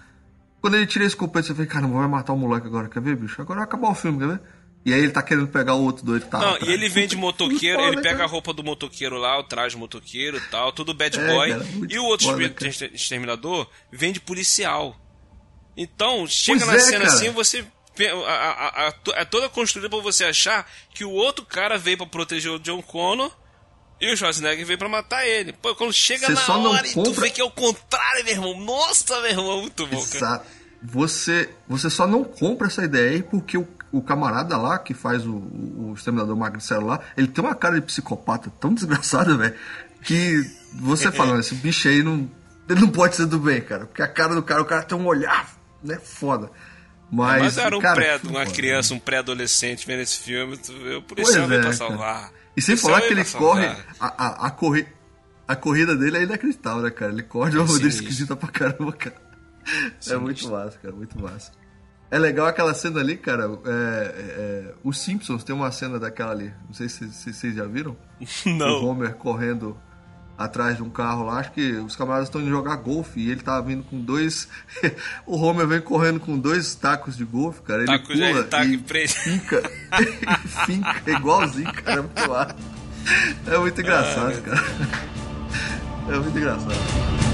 Quando ele tira esse completo, você fala, cara, não vai matar o moleque agora, quer ver, bicho? Agora vai acabar o filme, quer ver? E aí ele tá querendo pegar o outro doido que tá Não, atrás. e ele vem de motoqueiro, Foda, ele pega cara. a roupa do motoqueiro lá, o traje do motoqueiro e tal, tudo bad É, boy. cara, muito e o outro foda, cara. exterminador vem de policial. Então, chega Pois na é, cena cara. assim, você. a- a- a- a- É toda construída pra você achar que o outro cara veio pra proteger o John Connor e o Schwarzenegger veio pra matar ele. Pô, quando chega Você na só não hora e tu compra- vê que é o contrário, meu irmão. Nossa, meu irmão, muito bom, cara. Exato. Você, você só não compra essa ideia aí porque o, o camarada lá que faz o, o, o exterminador magricelo lá, ele tem uma cara de psicopata tão desgraçada, velho, que você fala, esse bicho aí não, ele não pode ser do bem, cara. Porque a cara do cara, o cara tem um olhar, né, foda. Mas, Mas era um cara, pré, uma foda, criança, né? um pré-adolescente vendo esse filme, tu vê, o Pois policial veio é, pra cara. salvar. E sem falar que ele corre, a, a, a, corri, a corrida dele é inacreditável, né, cara? Ele corre de uma Sim, maneira isso. esquisita pra caramba, cara. É Sinistro. muito massa, cara, muito massa. É legal aquela cena ali, cara. é, é, os Simpsons tem uma cena daquela ali. Não sei se, se vocês já viram. O Não. Homer correndo atrás de um carro lá. Acho que os camaradas estão indo jogar golfe e ele tá vindo com dois. o Homer vem correndo com dois tacos de golfe, cara. Ele Taco já pula ele taca e prende. finca. finca igualzinho, cara. É muito. É muito engraçado, meu cara. É muito engraçado.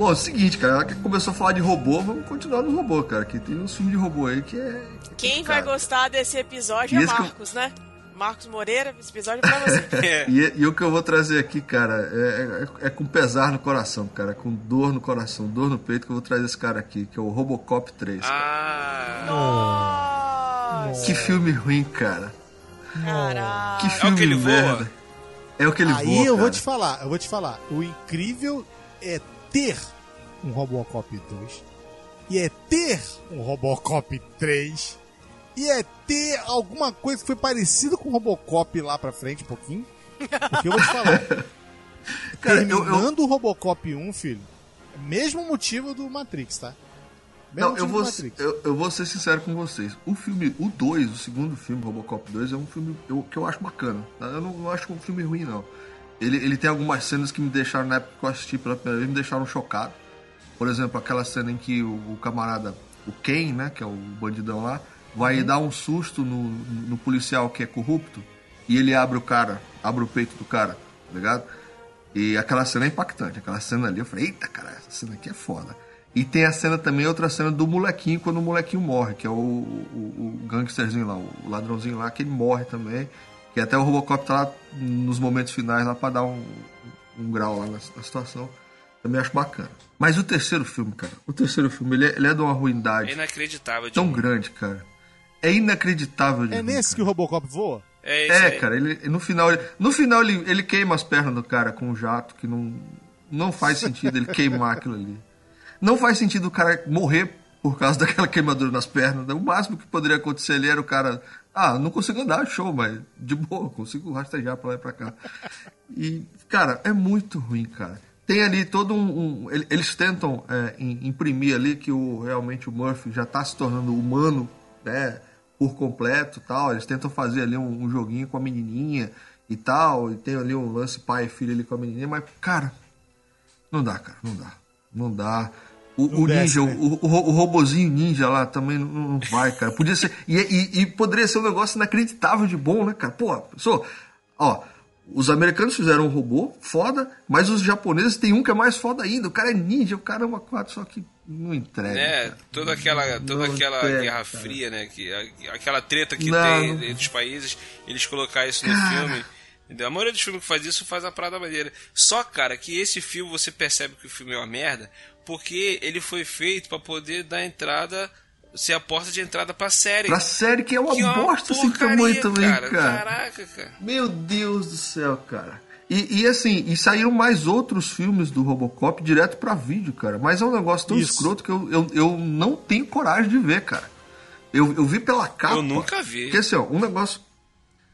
Bom, é o seguinte, cara, ela que começou a falar de robô, vamos continuar no robô, cara, que tem uns filmes de robô aí que é... que é Quem vai complicado. gostar desse episódio E é que eu- Marcos, né? Marcos Moreira, esse episódio é pra você. É. E, e o que eu vou trazer aqui, cara, é, é- é com pesar no coração, cara, com dor no coração, dor no peito que eu vou trazer esse cara aqui, que é o Robocop 3. cara. Ah. Nossa, Que filme ruim, cara. caralho. Que É filme o que ele merda. voa? É o que ele Aí voa, eu vou cara. te falar, eu vou te falar. O incrível é ter um Robocop 2. E é ter um Robocop 3. E é ter alguma coisa que foi parecida com o Robocop lá pra frente um pouquinho. Porque eu vou te falar. Cara, eu- eu- terminando o Robocop 1, filho, mesmo motivo do Matrix, tá? Mesmo Não, eu vou, do Matrix. eu, eu vou ser sincero com vocês. O filme, o 2, o segundo filme, Robocop 2, é um filme eu- que eu acho bacana. tá? Eu não, não acho um filme ruim, não. Ele, ele tem algumas cenas que me deixaram, na época que eu assisti pela primeira vez, me deixaram chocado. Por exemplo, aquela cena em que o, o camarada, o Ken, né, que é o bandidão lá, vai dar um susto no, no policial que é corrupto e ele abre o cara, abre o peito do cara, tá ligado? E aquela cena é impactante, aquela cena ali, eu falei, eita, cara, essa cena aqui é foda. E tem a cena também, outra cena do molequinho, quando o molequinho morre, que é o, o, o gangsterzinho lá, o ladrãozinho lá, que ele morre também. Que até o Robocop tá lá nos momentos finais lá pra dar um, um grau lá na, na situação. Também acho bacana. Mas o terceiro filme, cara, o terceiro filme, ele é, ele é de uma É ruindade inacreditável. de tão ruim. grande, cara. É inacreditável de É nesse cara. que o Robocop voa? É, isso É, aí. cara, ele, no final, ele, no final ele, ele queima as pernas do cara com um jato que não, não faz sentido ele queimar aquilo ali. Não faz sentido o cara morrer por causa daquela queimadura nas pernas. O máximo que poderia acontecer ali era o cara. Ah, não consigo andar, show, mas de boa, consigo rastejar pra lá e pra cá. E, cara, é muito ruim, cara. Tem ali todo um. um- ele- eles tentam é, im- imprimir ali que o, realmente o Murphy já tá se tornando humano, né? Por completo tal. Eles tentam fazer ali um, um joguinho com a menininha e tal. E tem ali um lance pai e filho ali com a menininha, mas, cara, não dá, cara, não dá. Não dá. O, o desce, ninja, né? o, o, o robozinho ninja lá também não, não vai, cara. Podia ser. E, e- e poderia ser um negócio inacreditável de bom, né, cara? Pô, pessoa, ó. Os americanos fizeram um robô foda, mas os japoneses tem um que é mais foda ainda. O cara é ninja, o cara é uma quatro, só que não entrega. É, cara. toda aquela, toda Não aquela entrega, Guerra cara. Fria, né? Que, a- aquela treta que Não, tem não- entre os países, eles colocar isso no Cara. filme. A maioria dos filmes que faz isso faz a parada maneira. Só, cara, que esse filme você percebe que o filme é uma merda, porque ele foi feito pra poder dar entrada, ser a porta de entrada pra série. Pra série que é uma que é bosta porcaria, tamanho também, cara. cara. Caraca, cara. Meu Deus do céu, cara. E, e assim, e saíram mais outros filmes do Robocop direto pra vídeo, cara. Mas é um negócio tão Isso. escroto que eu, eu, eu não tenho coragem de ver, cara. Eu, eu vi pela capa. Eu nunca vi. Porque assim, ó, um negócio.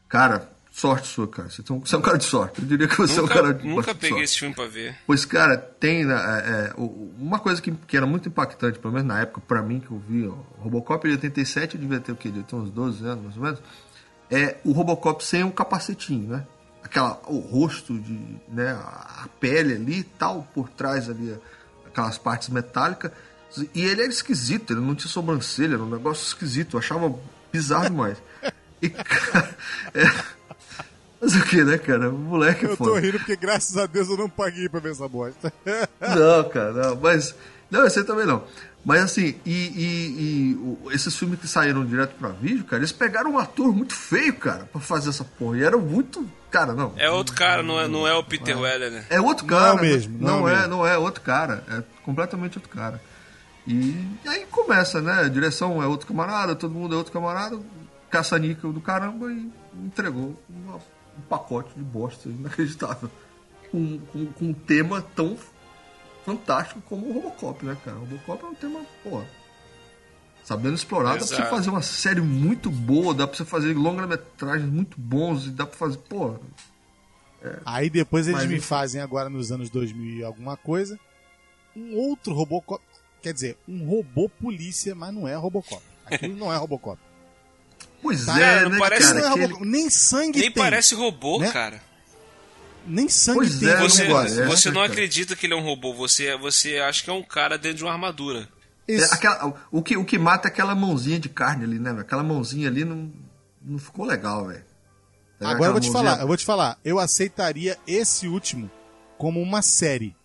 Cara, sorte sua, cara. Você, um, você é um cara de sorte. Eu diria que você é um Nunca, cara de nunca peguei sorte. esse filme pra ver. Pois, cara, tem né, é, é, uma coisa que, que era muito impactante, pelo menos na época, pra mim, que eu vi, ó, Robocop de 87, eu devia ter o quê? Devia ter uns 12 anos, mais ou menos. É o Robocop sem um capacetinho, né? Aquela, o rosto, de, né, a a pele ali e tal, por trás ali, aquelas partes metálicas. E ele era esquisito, ele não tinha sobrancelha, era um negócio esquisito, eu achava bizarro demais. E, cara, é... Mas o que, né, cara? O moleque é Eu foda. tô rindo porque graças a Deus eu não paguei pra ver essa bosta. Não, cara, não, mas. Não, esse aí também não. Mas assim, e, e- e esses filmes que saíram direto pra vídeo, cara, eles pegaram um ator muito feio, cara, pra fazer essa porra. E era muito. Cara, não. É outro cara, não é, não é o Peter Weller, né? É outro cara. Não mesmo, Não, não é, mesmo. não é outro cara. É completamente outro cara. E, e aí começa, né? A direção é outro camarada, todo mundo é outro camarada, caça-níquel do caramba e entregou uma- um pacote de bosta inacreditável. Com, com, com um tema tão fantástico como o Robocop, né, cara? O Robocop é um tema, pô, Sabendo explorar, dá pra você Exato. fazer uma série muito boa, dá pra você fazer longa-metragens muito bons e dá pra fazer, pô, Aí depois eles Mas me fazem agora nos anos 2000 e alguma coisa um outro Robocop, quer dizer, um robô polícia, mas não é Robocop. Aquilo não é Robocop. Pois Tá, é, não né, parece- cara? não é Robocop. Nem sangue Nem tem. parece robô, né? cara. Nem sangue Pois tem. é, no Você, não parece. você não cara. acredita que ele é um robô, você, você acha que é um cara dentro de uma armadura. É, aquela- o, que, o que mata é aquela mãozinha de carne ali, né? velho? Aquela mãozinha ali não, não ficou legal, velho. Agora eu vou te mãozinha- falar, eu vou te falar. Eu aceitaria esse último como uma série.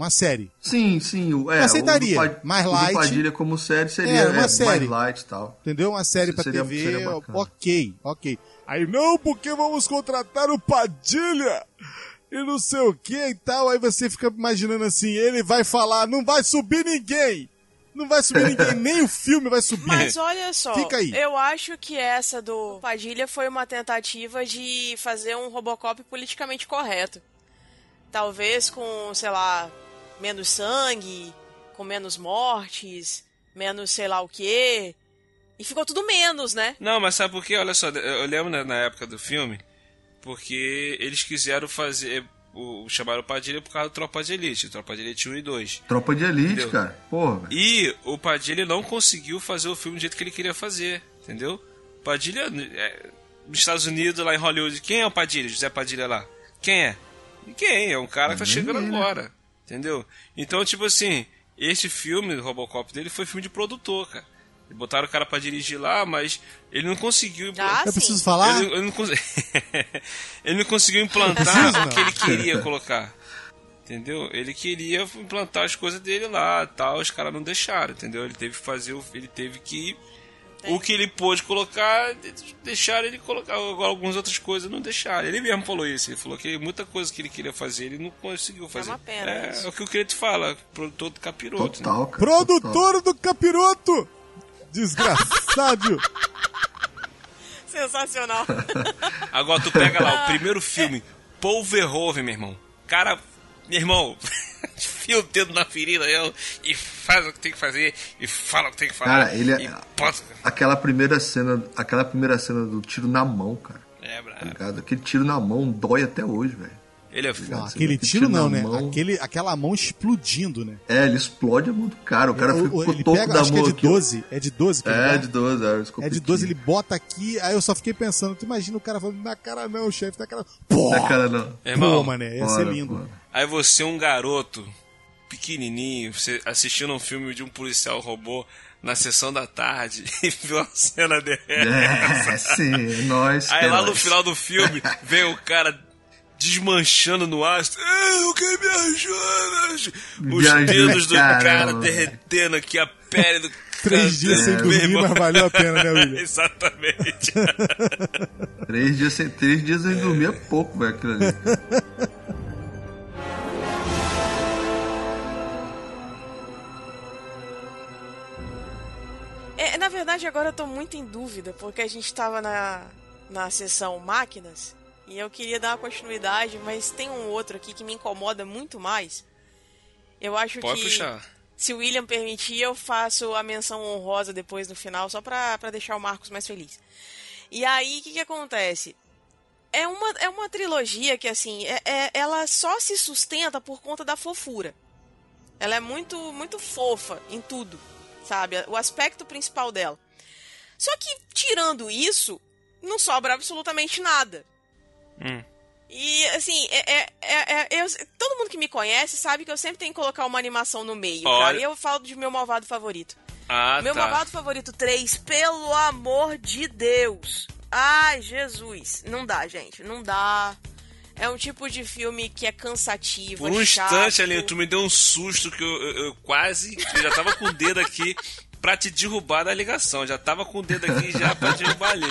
Uma série. Sim, sim. O, é, Eu aceitaria, o do mais o light. Padilha como série seria É, uma é, série. mais light e tal. Entendeu? Uma série pra Seria- TV, seria ok, ok. Aí, não, porque vamos contratar o Padilha e não sei o que e tal. Aí você fica imaginando assim, ele vai falar, não vai subir ninguém. Não vai subir ninguém, nem o filme vai subir. Mas olha só, Fica aí. eu acho que essa do Padilha foi uma tentativa de fazer um Robocop politicamente correto. Talvez com, sei lá, menos sangue, com menos mortes, menos sei lá o quê. E ficou tudo menos, né? Não, mas sabe por quê? Olha só, eu lembro na, época do filme, porque eles quiseram fazer. O, chamaram o Padilha por causa do Tropa de Elite, Tropa de Elite 1 e 2. Tropa de Elite, Entendeu? cara. Porra. E o Padilha não conseguiu fazer o filme do jeito que ele queria fazer, entendeu? Padilha, é, nos Estados Unidos, lá em Hollywood, quem é o Padilha? José Padilha lá? Quem é? Ninguém, é um cara que tá chegando né? agora, entendeu? Então, tipo assim, esse filme do Robocop dele foi filme de produtor, cara. Botaram o cara pra dirigir lá, mas ele não conseguiu. Ah, Eu preciso falar? Ele, ele não, cons- ele não conseguiu implantar Preciso, o que ele queria colocar. Entendeu? Ele queria implantar as coisas dele lá, tal, os caras não deixaram, entendeu? Ele teve que fazer, o- ele teve que o que ele pôde colocar, deixaram ele colocar. Agora algumas outras coisas não deixaram. Ele mesmo falou isso, ele falou que muita coisa que ele queria fazer, ele não conseguiu fazer. uma pena é, isso. é o que o cliente fala, produtor do capiroto. né? Total, cara. total. Produtor do capiroto! Desgraçado! Sensacional. Agora tu pega lá o primeiro filme, Paul Verhoeven, meu irmão. Cara, meu irmão, enfia o dedo na ferida eu, e faz o que tem que fazer, e fala o que tem que falar. Cara, ele é- bota- Aquela primeira cena, aquela primeira cena do tiro na mão, cara. É, Tá brabo. ligado? Aquele tiro na mão dói até hoje, velho. Ele é Não, foda. Você Aquele tiro tiro não, né? mão. Aquele, aquela mão explodindo, né? É, ele explode a mão do cara. O cara o ele pega, da acho que é mão de aqui, ó. 12. É de 12 que ele É, dá? de 12, é, É de escopetinho. 12, ele bota aqui, aí eu só fiquei pensando, tu imagina o cara falando, na cara não, chefe, na cara. Pô! Na cara não. Irmão, Pô, mané, ia ser lindo. bora. Aí você, um garoto pequenininho, você assistindo um filme de um policial robô na sessão da tarde e viu a cena dessa. É, sim, é nóis. Aí é lá no final do filme vem o cara desmanchando no astro. Eu que me ajuda! Os Me ajuda, dedos do cara caramba. derretendo aqui, a pele do Três dias sem dormir, mas valeu a pena, né, William? Exatamente. Três dias sem, três dias sem dormir é pouco, velho, aquilo ali. Verdade, agora eu tô muito em dúvida, porque a gente tava na, na sessão máquinas e eu queria dar uma continuidade, mas tem um outro aqui que me incomoda muito mais. Eu acho Pode que, puxar. se o William permitir, eu faço a menção honrosa depois no final, só pra, pra deixar o Marcos mais feliz. E aí, o que, que acontece? É uma, é uma trilogia que, assim, é, é- ela só se sustenta por conta da fofura. Ela é muito, muito fofa em tudo, sabe? O aspecto principal dela. Só que, tirando isso, não sobra absolutamente nada. Hum. E, assim, é, é- é- é- eu- todo mundo que me conhece sabe que eu sempre tenho que colocar uma animação no meio, Olha- cara. E eu falo de meu malvado favorito. Ah, Meu tá. malvado favorito 3, pelo amor de Deus. Ai, Jesus. Não dá, gente. Não dá. É um tipo de filme que é cansativo. Por um é chato. instante ali, tu me deu um susto que eu, eu- eu quase. Eu já tava com o dedo aqui pra te derrubar da ligação. Já tava com o dedo aqui já pra derrubar ali.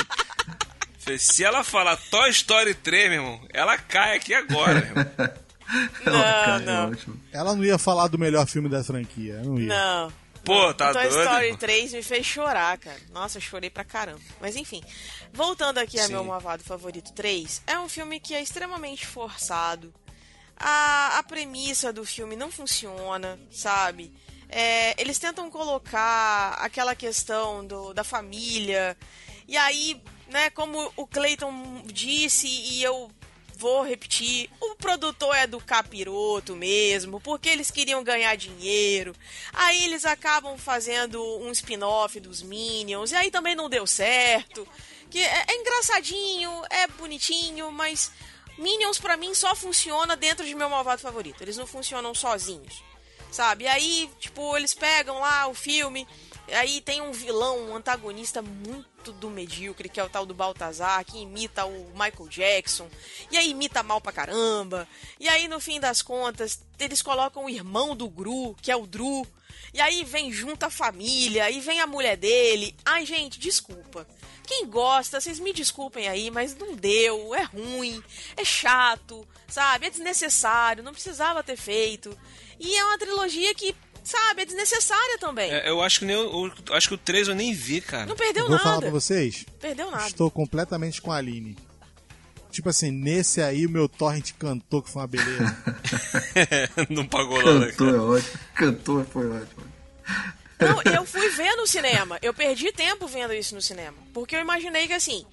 Se ela falar Toy Story 3, meu irmão, ela cai aqui agora, meu irmão. Não, cara, não. É ótimo. Ela não ia falar do melhor filme da franquia, não ia. Não. Pô, não. tá Toy doido? Story irmão? 3 me fez chorar, cara. Nossa, eu chorei pra caramba. Mas enfim, voltando aqui a Sim. meu malvado favorito 3, é um filme que é extremamente forçado. A, a premissa do filme não funciona, sabe? é, eles tentam colocar aquela questão do, da família. E aí, né, como o Clayton disse, e eu vou repetir, o produtor é do capiroto mesmo, porque eles queriam ganhar dinheiro. Aí eles acabam fazendo um spin-off dos Minions, e aí também não deu certo. Que é, é engraçadinho, é bonitinho, mas Minions pra mim só funciona dentro de meu malvado favorito. Eles não funcionam sozinhos. Sabe? E aí, tipo, eles pegam lá o filme, aí tem um vilão, um antagonista muito do medíocre, que é o tal do Baltazar, que imita o Michael Jackson, e aí imita mal pra caramba. E aí, no fim das contas, eles colocam o irmão do Gru, que é o Drew, e aí vem junto a família, aí vem a mulher dele. Ai, gente, desculpa. Quem gosta, vocês me desculpem aí, mas não deu, é ruim, é chato, sabe? É desnecessário, não precisava ter feito. E é uma trilogia que, sabe, é desnecessária também. É, eu acho que nem eu, eu acho que o 3 eu nem vi, cara. Não perdeu Vou falar nada. pra vocês. Perdeu nada. Estou completamente com a Aline. Tipo assim, nesse aí o meu torrent cantou que foi uma beleza. não pagou nada. Cantor é ótimo. Cantor foi ótimo. Não, eu fui ver no cinema. Eu perdi tempo vendo isso no cinema. Porque eu imaginei que, assim,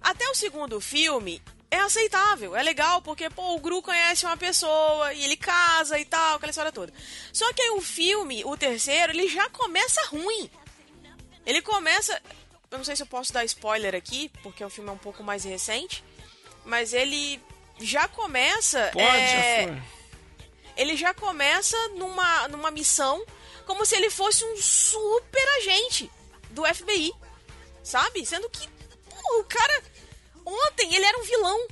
até o segundo filme é aceitável, é legal, porque, pô, o Gru conhece uma pessoa e ele casa e tal, aquela história toda. Só que aí o filme, o terceiro, ele já começa ruim. Ele começa. Eu não sei se eu posso dar spoiler aqui, porque o filme é um pouco mais recente. Mas ele já começa. Pode, é, já ele já começa numa, numa missão como se ele fosse um super agente do FBI, sabe? Sendo que pô, o cara ontem ele era um vilão.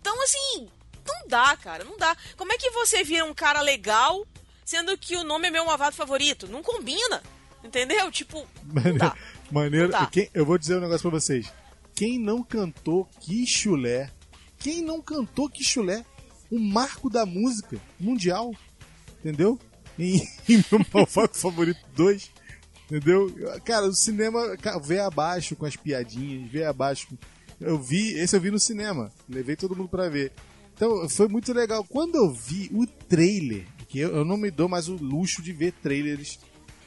Então assim, não dá, cara, não dá. Como é que você vira um cara legal sendo que o nome é meu malvado favorito? Não combina. Entendeu? Tipo, não dá. Maneiro. Não dá. Quem- eu vou dizer um negócio pra vocês. Quem não cantou Que Chulé, quem não cantou Que Chulé, o marco da música mundial, entendeu? Em, em meu malvado favorito 2, entendeu? Cara, o cinema veio abaixo com as piadinhas, veio abaixo. com- Eu vi, esse eu vi no cinema, levei todo mundo pra ver. Então foi muito legal. Quando eu vi o trailer, que eu, eu não me dou mais o luxo de ver trailers,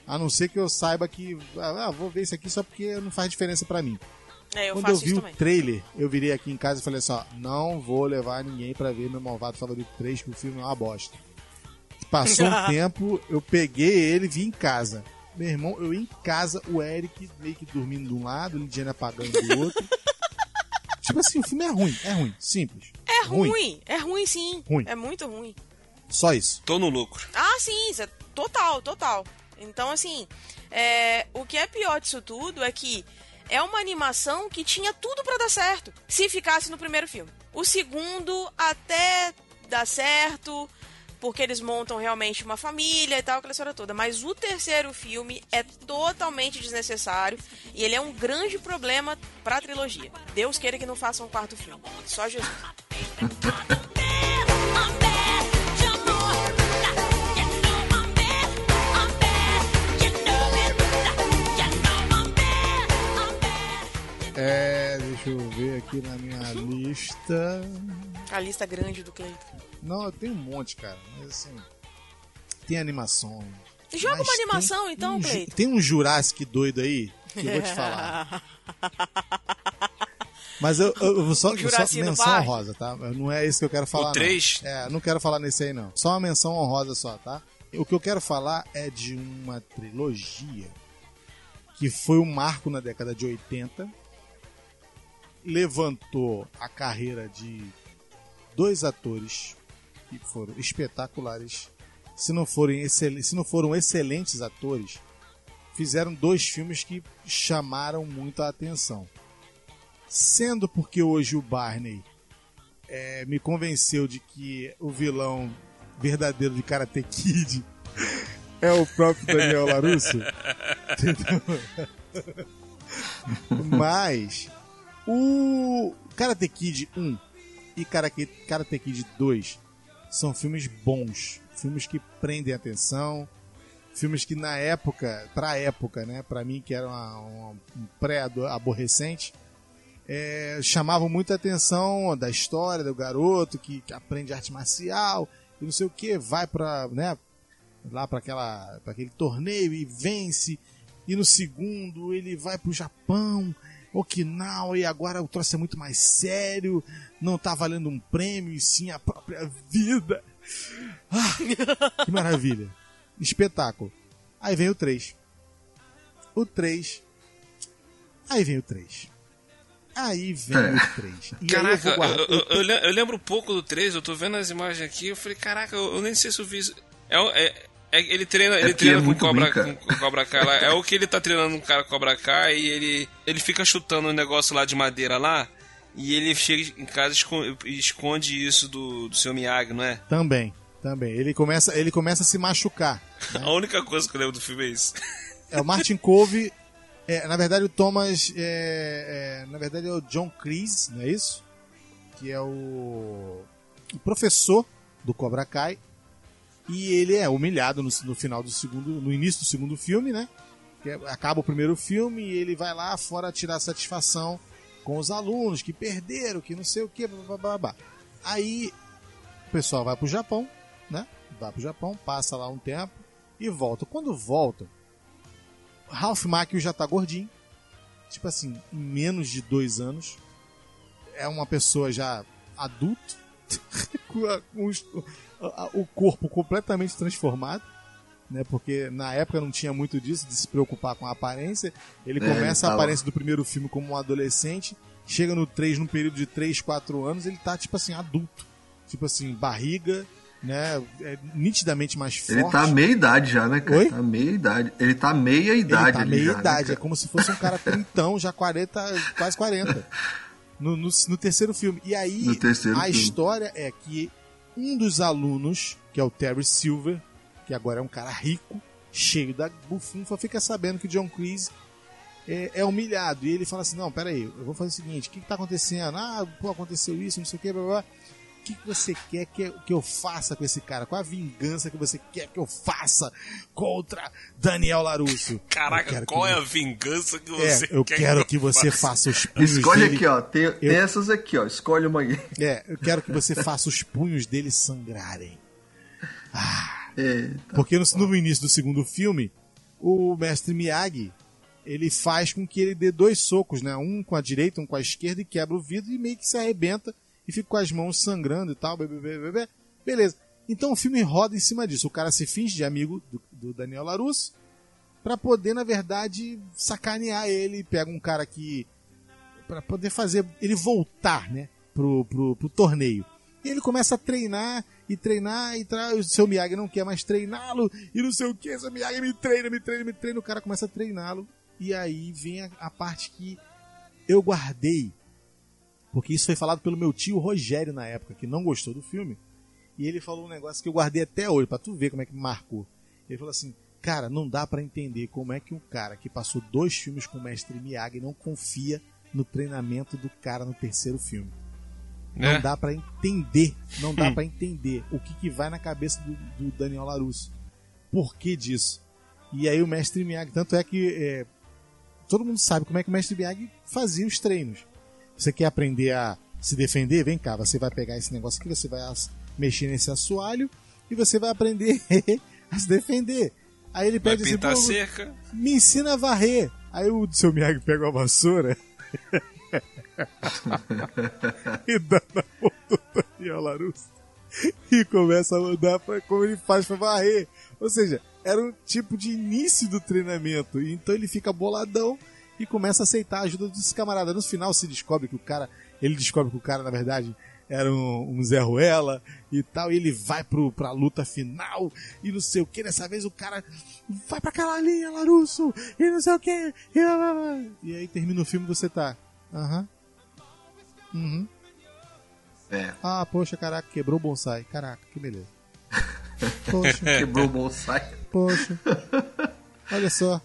a não ser que eu saiba que, ah, vou ver isso aqui só porque não faz diferença pra mim. É, eu Quando eu vi o também. trailer, eu virei aqui em casa e falei assim, ó, não vou levar ninguém pra ver meu Malvado Favorito 3, que o filme é uma bosta. Passou um tempo, eu peguei ele e vi em casa. Meu irmão, eu em casa, o Eric meio que dormindo de um lado, o Lidiane apagando do outro. Tipo assim, o filme é ruim, é ruim, simples. É ruim. é ruim sim. Ruim. É muito ruim. Só isso. Tô no lucro. Ah, sim, é total, total. Então, assim, é, o que é pior disso tudo é que é uma animação que tinha tudo pra dar certo, se ficasse no primeiro filme. O segundo até dá certo, porque eles montam realmente uma família e tal, aquela história toda. Mas o terceiro filme é totalmente desnecessário e ele é um grande problema pra trilogia. Deus queira que não façam um quarto filme. Só Jesus. É, deixa eu ver aqui na minha lista. A lista grande do Cleiton. Não, eu tenho um monte, cara, mas assim. Tem animação. Joga uma animação, tem então, um, Cleiton. Tem um Jurassic doido aí que eu vou te falar. Mas eu, eu, só, só menção honrosa, tá? Não é isso que eu quero falar, O três? não. É, não quero falar nesse aí, não. Só uma menção honrosa só, tá? O que eu quero falar é de uma trilogia que foi um marco na década de 80, levantou a carreira de dois atores que foram espetaculares. Se não, forem excel- se não foram excelentes atores, fizeram dois filmes que chamaram muito a atenção. Sendo porque hoje o Barney eh, me convenceu de que o vilão verdadeiro de Karate Kid é o próprio Daniel Larusso. Mas o Karate Kid 1 e Karate Karate Kid 2 são filmes bons, filmes que prendem atenção, filmes que na época, pra época, né, pra mim que era uma- uma- um pré-aborrecente, é, chamavam muita atenção da história do garoto que, que aprende arte marcial e não sei o que, vai pra, né, lá para aquela para aquele torneio e vence. E no segundo ele vai pro Japão, Okinawa, e agora o troço é muito mais sério. Não tá valendo um prêmio, e sim a própria vida. Ah, que maravilha. Espetáculo. Aí vem o 3. O 3. Aí vem o 3. Aí vem É. o 3. E Caraca, eu vou guardar. eu, eu- eu le- eu lembro um pouco do 3, eu tô vendo as imagens aqui, eu falei, caraca, eu, eu nem sei se eu vi isso. É, o- é- é- ele treina, ele porque treina é com, cobra, com, com Cobra Kai lá. É o que ele tá treinando um cara com Cobra Kai e ele, ele fica chutando um negócio lá de madeira lá. E ele chega em casa e esconde, isso do, do seu Miyagi, não é? Também, também. Ele começa, ele começa a se machucar. A única coisa que eu lembro do filme é isso. É o Martin Cove. é, na verdade, o Thomas. É, é, na verdade, é o John Cleese, não é isso? Que é o, o professor do Cobra Kai. E ele é humilhado no, no final do segundo. No início do segundo filme, né? É- acaba o primeiro filme e ele vai lá fora tirar satisfação com os alunos que perderam, que não sei o que, blá. Aí o pessoal vai pro Japão, né? Vai pro Japão, passa lá um tempo e volta. Quando volta, Ralph Macchio já tá gordinho. Tipo assim, em menos de dois anos. É uma pessoa já adulto. com a- o corpo completamente transformado. Né, porque na época não tinha muito disso, de se preocupar com a aparência. Ele É, começa ele a aparência do primeiro filme como um adolescente. Chega no 3, num período de 3, 4 anos, ele tá, tipo assim, adulto. Tipo assim, barriga, né? É nitidamente mais forte. Ele tá meia idade já, né, cara? Oi? Tá meia idade. Ele tá meia Ele idade tá ali meia já, né, idade, é cara? como se fosse um cara trintão, já 40, quase 40. No, no, no terceiro filme. E aí, terceiro a filme. história é que um dos alunos, que é o Terry Silver, que agora é um cara rico, cheio da bufunfa, fica sabendo que John Cleese é, é humilhado. E ele fala assim: Não, peraí, eu vou fazer o seguinte: o que, que tá acontecendo? Ah, pô, aconteceu isso, não sei o que, blá blá. Que, você quer que, que eu faça com esse cara? Qual a vingança que você quer que eu faça contra Daniel Larusso? Eu Caraca, quero qual que- é a vingança que É, você eu quer quero eu que você faça os punhos Escolhe dele. aqui, ó. Tem, tem essas aqui, ó. Escolhe uma aí. É, eu quero que você faça os punhos dele sangrarem. É, Porque no, no início do segundo filme, o mestre Miyagi, ele faz com que ele dê dois socos, né? Um com a direita, um com a esquerda, e quebra o vidro e meio que se arrebenta e fica com as mãos sangrando e tal. Beleza. Então o filme roda em cima disso. O cara se finge de amigo do, do Daniel Larusso pra poder, na verdade, sacanear ele. Pega um cara que. Pra poder fazer ele voltar, né? Pro, pro, pro torneio. E ele começa a treinar e treinar e tra... o seu Miyagi não quer mais treiná-lo e não sei o que, seu Miyagi me treina, me treina, me treina, o cara começa a treiná-lo e aí vem a, a parte que eu guardei, porque isso foi falado pelo meu tio Rogério na época, que não gostou do filme, e ele falou um negócio que eu guardei até hoje, pra tu ver como é que me marcou. Ele falou assim, cara, não dá pra entender como é que um cara que passou dois filmes com o mestre Miyagi não confia no treinamento do cara no terceiro filme. Né? Não dá pra entender, não dá pra entender o que, que vai na cabeça do, do Daniel Larusso. Por que disso? E aí o mestre Miyagi, tanto é que é, todo mundo sabe como é que o mestre Miyagi fazia os treinos. Você quer aprender a se defender? Vem cá, você vai pegar esse negócio aqui, você vai mexer nesse assoalho e você vai aprender a se defender. Aí ele pede assim, "Pô, cerca. me ensina a varrer. Aí o seu Miyagi pega uma vassoura e dá na mão do Daniel Larusso e começa a mandar pra, como ele faz pra varrer. Ou seja, era um tipo de início do treinamento. E Então ele fica boladão e começa a aceitar a ajuda dos camaradas. No final se descobre que o cara, ele descobre que o cara na verdade era um, um Zé Ruela e tal, e ele vai pro, pra luta final e não sei o que. Dessa vez o cara vai pra aquela linha, Larusso, e não sei o que. E, e aí termina o filme e você tá. Aham. Uhum. é. Ah, poxa, caraca, quebrou o bonsai. Caraca, que beleza. Poxa, Quebrou o bonsai. poxa. Olha só.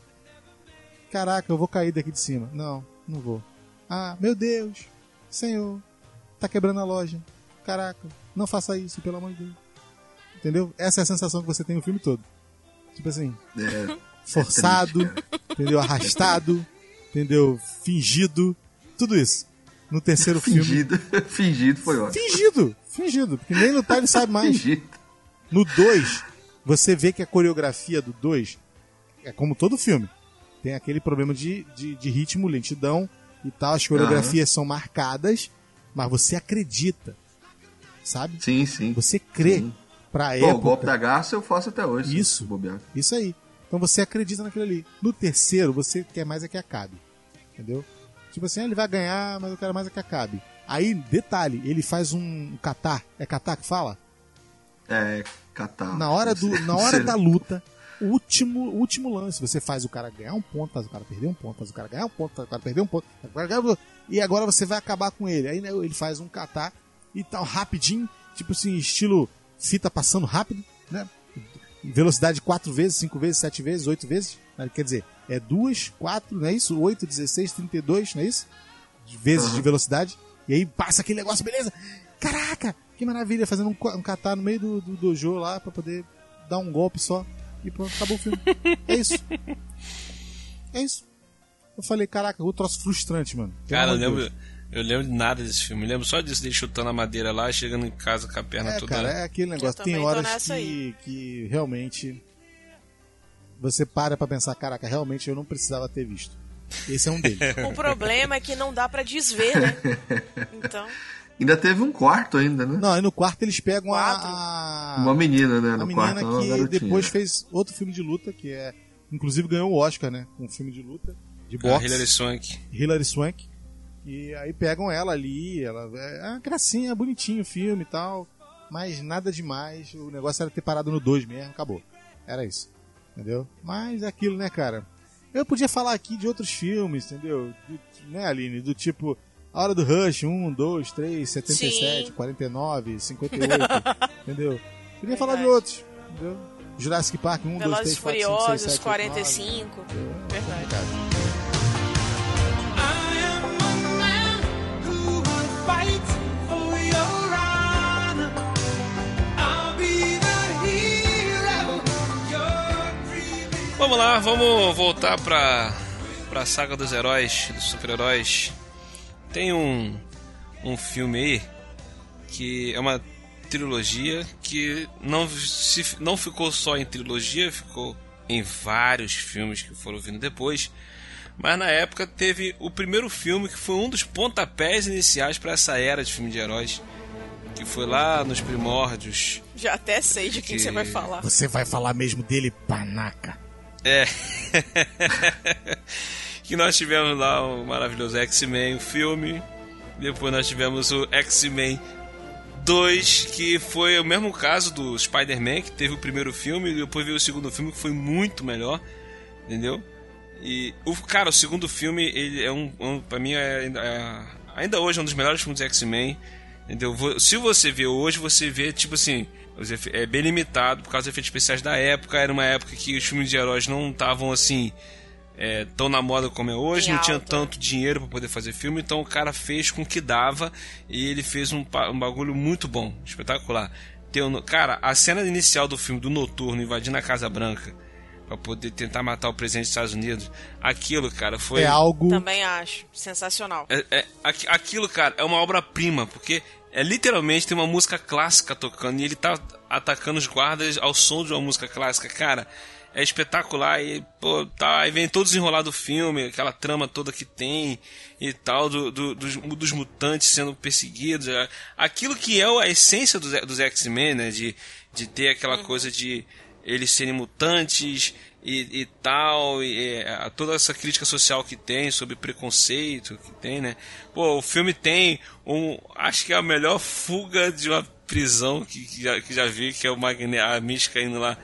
Caraca, eu vou cair daqui de cima. Não, não vou. Ah, meu Deus. Senhor. Tá quebrando a loja. Caraca, não faça isso, pelo amor de Deus. Entendeu? Essa é a sensação que você tem no filme todo. Tipo assim, É, forçado, triste, cara. entendeu? Arrastado, entendeu? Fingido. Tudo isso. No terceiro filme. fingido. fingido foi ótimo. Fingido, fingido, porque nem lutar ele sabe mais. Fingido. No 2, Você vê que a coreografia do 2 é como todo filme. Tem aquele problema de, de, de ritmo, lentidão e tal. As coreografias são marcadas, mas você acredita. Sabe? Sim, sim. Você crê Sim. pra Pô, época. o golpe da garça eu faço até hoje. Isso. bobear. Isso aí. Então você acredita naquilo ali. No terceiro, você quer mais é que acabe. Entendeu? Tipo assim, ah, ele vai ganhar, mas eu quero mais é que acabe. Aí, detalhe, ele faz um catar. É catar que fala? É, catar. Na hora, do, na hora da luta, último, último lance. Você faz o cara ganhar um ponto, faz o cara perder um ponto, faz o cara ganhar um ponto, faz o cara perder um ponto. E agora você vai acabar com ele. Aí né, ele faz um catar e tal, rapidinho, tipo assim, estilo fita passando rápido, né? Velocidade quatro vezes, cinco vezes, sete vezes, oito vezes. né? Quer dizer, é duas, quatro, não é isso? Oito, 16, 32, não é isso? Vezes de velocidade. E aí passa aquele negócio, beleza? Caraca, que maravilha, fazendo um, um catar no meio do, do dojo lá pra poder dar um golpe só. E pronto, acabou o filme. É isso. É isso. Eu falei, caraca, o troço frustrante, mano. Pelo Cara, eu lembro, eu lembro de nada desse filme. Eu lembro só disso, dele chutando a madeira lá, chegando em casa com a perna É, toda. cara, é aquele negócio. Tem horas que, aí. que realmente você para pra pensar, caraca, realmente eu não precisava ter visto. Esse é um deles. O problema é que não dá pra desver, né? Então, Ainda teve um quarto ainda, né? não, aí no quarto eles pegam a, a, Uma menina, né? a No menina quarto, uma que depois fez outro filme de luta, que é. Inclusive ganhou o Oscar, né? Com um filme de luta, de A boxe. Hilary Swank. Hilary Swank. E aí pegam ela ali, ela é uma gracinha, bonitinho o filme e tal, mas nada demais. O negócio era ter parado no 2 mesmo, acabou. Era isso. Entendeu? Mas é aquilo, né, cara? Eu podia falar aqui de outros filmes, entendeu? Do- né, Aline? Do tipo A Hora do Rush, 1, 2, 3, 77, Sim. 49, 58, entendeu? Podia falar de outros, entendeu? Jurassic Park 1, 2, 3, Velozes 4, 5, 6, Furiosos, 7, 8, 9. 45. Verdade. Vamos lá, vamos voltar pra, pra saga dos heróis, dos super-heróis. Tem um, um filme aí que é uma trilogia que não, se, não ficou só em trilogia, ficou em vários filmes que foram vindo depois. Mas na época teve o primeiro filme que foi um dos pontapés iniciais para essa era de filme de heróis. Que foi lá nos primórdios. Já até sei de quem Que- você vai falar. Você vai falar mesmo dele, panaca. É. que nós tivemos lá o maravilhoso X-Men, o filme. Depois nós tivemos o X-Men 2, que foi o mesmo caso do Spider-Man, que teve o primeiro filme, e depois veio o segundo filme, que foi muito melhor. Entendeu? E o cara, o segundo filme, ele é um, um para mim é, é- ainda hoje é um dos melhores filmes de X-Men. Entendeu? Se você vê hoje, você vê tipo assim, é bem limitado por causa dos efeitos especiais da época. Era uma época que os filmes de heróis não estavam assim é, tão na moda como é hoje, Em não tinha tanto dinheiro para poder fazer filme, então o cara fez com o que dava e ele fez um, um bagulho muito bom, espetacular. No- cara, a cena inicial do filme do Noturno invadindo a Casa Branca para poder tentar matar o presidente dos Estados Unidos, aquilo, cara, foi É algo. Também acho. Sensacional. é, é, aqui- aquilo, cara, é uma obra-prima, porque é literalmente tem uma música clássica tocando e ele tá atacando os guardas ao som de uma música clássica, cara. É espetacular e, pô, tá, aí vem todo desenrolado do filme, aquela trama toda que tem e tal, do, do- dos, dos mutantes sendo perseguidos. é, Aquilo que é a essência dos, dos X-Men, né? De, de ter aquela coisa de eles serem mutantes e, e tal, e é, toda essa crítica social que tem sobre preconceito que tem, né? Pô, o filme tem um, acho que é a melhor fuga de uma prisão que, que, já, que já vi, que é o Magne, a Mística indo lá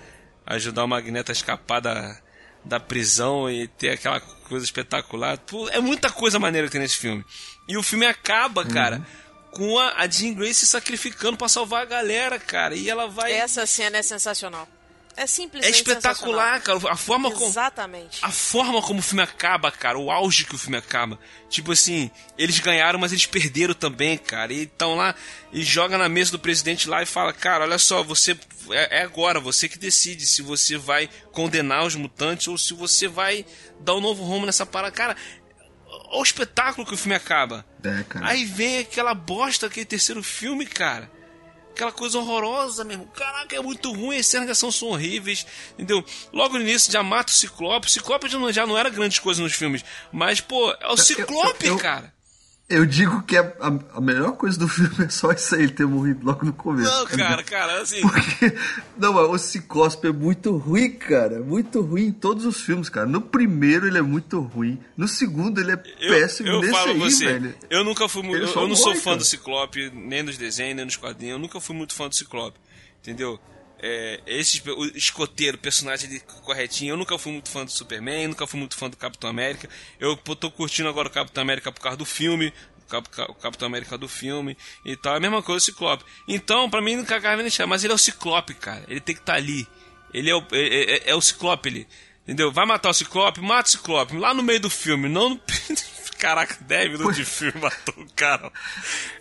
ajudar o Magneto a escapar da, da prisão e ter aquela coisa espetacular. Pô, é muita coisa maneira que tem nesse filme. E o filme acaba, cara, com a, a Jean Grey se sacrificando pra salvar a galera, cara. E ela vai. Essa cena é sensacional. É É simplesmente espetacular, cara. A forma sensacional. como. Exatamente. A forma como o filme acaba, cara, o auge que o filme acaba. Tipo assim, eles ganharam, mas eles perderam também, cara. E estão lá e joga na mesa do presidente lá e fala: Cara, olha só, você. É, é agora, você que decide se você vai condenar os mutantes ou se você vai dar um novo rumo nessa parada. Cara, olha o espetáculo que o filme acaba. É, cara. Aí vem aquela bosta, aquele terceiro filme, cara. Aquela coisa horrorosa mesmo. Caraca, é muito ruim, as cenas são horríveis, entendeu? Logo no início já mata o Ciclope. O Ciclope já não, já não era grande coisa nos filmes, mas, pô, é o Ciclope, eu- cara. Eu digo que é a, a melhor coisa do filme é só isso aí, ele ter morrido logo no começo. Não, cara, cara, assim. Porque, não, mas o Ciclope é muito ruim, cara. Muito ruim em todos os filmes, cara. No primeiro ele é muito ruim. No segundo ele é Eu, péssimo. eu Nesse falo aí, você, velho. eu nunca fui muito. Eu, eu não sou morre, fã cara. do Ciclope, nem nos desenhos, nem nos quadrinhos. Eu nunca fui muito fã do Ciclope. Entendeu? É, esse o escoteiro, personagem ali corretinho, eu nunca fui muito fã do Superman, nunca fui muito fã do Capitão América. Eu tô curtindo agora o Capitão América por causa do filme, o Cap- o Capitão América do filme e tal. É a mesma coisa o Ciclope. Então, pra mim, não cagava nem mas ele é o Ciclope, cara. Ele tem que estar ali. Ele é o, é, é- é o Ciclope, ele. Entendeu? Vai matar o Ciclope, mata o Ciclope. Lá no meio do filme, não no. Caraca, 10 minutos de filme matou o cara.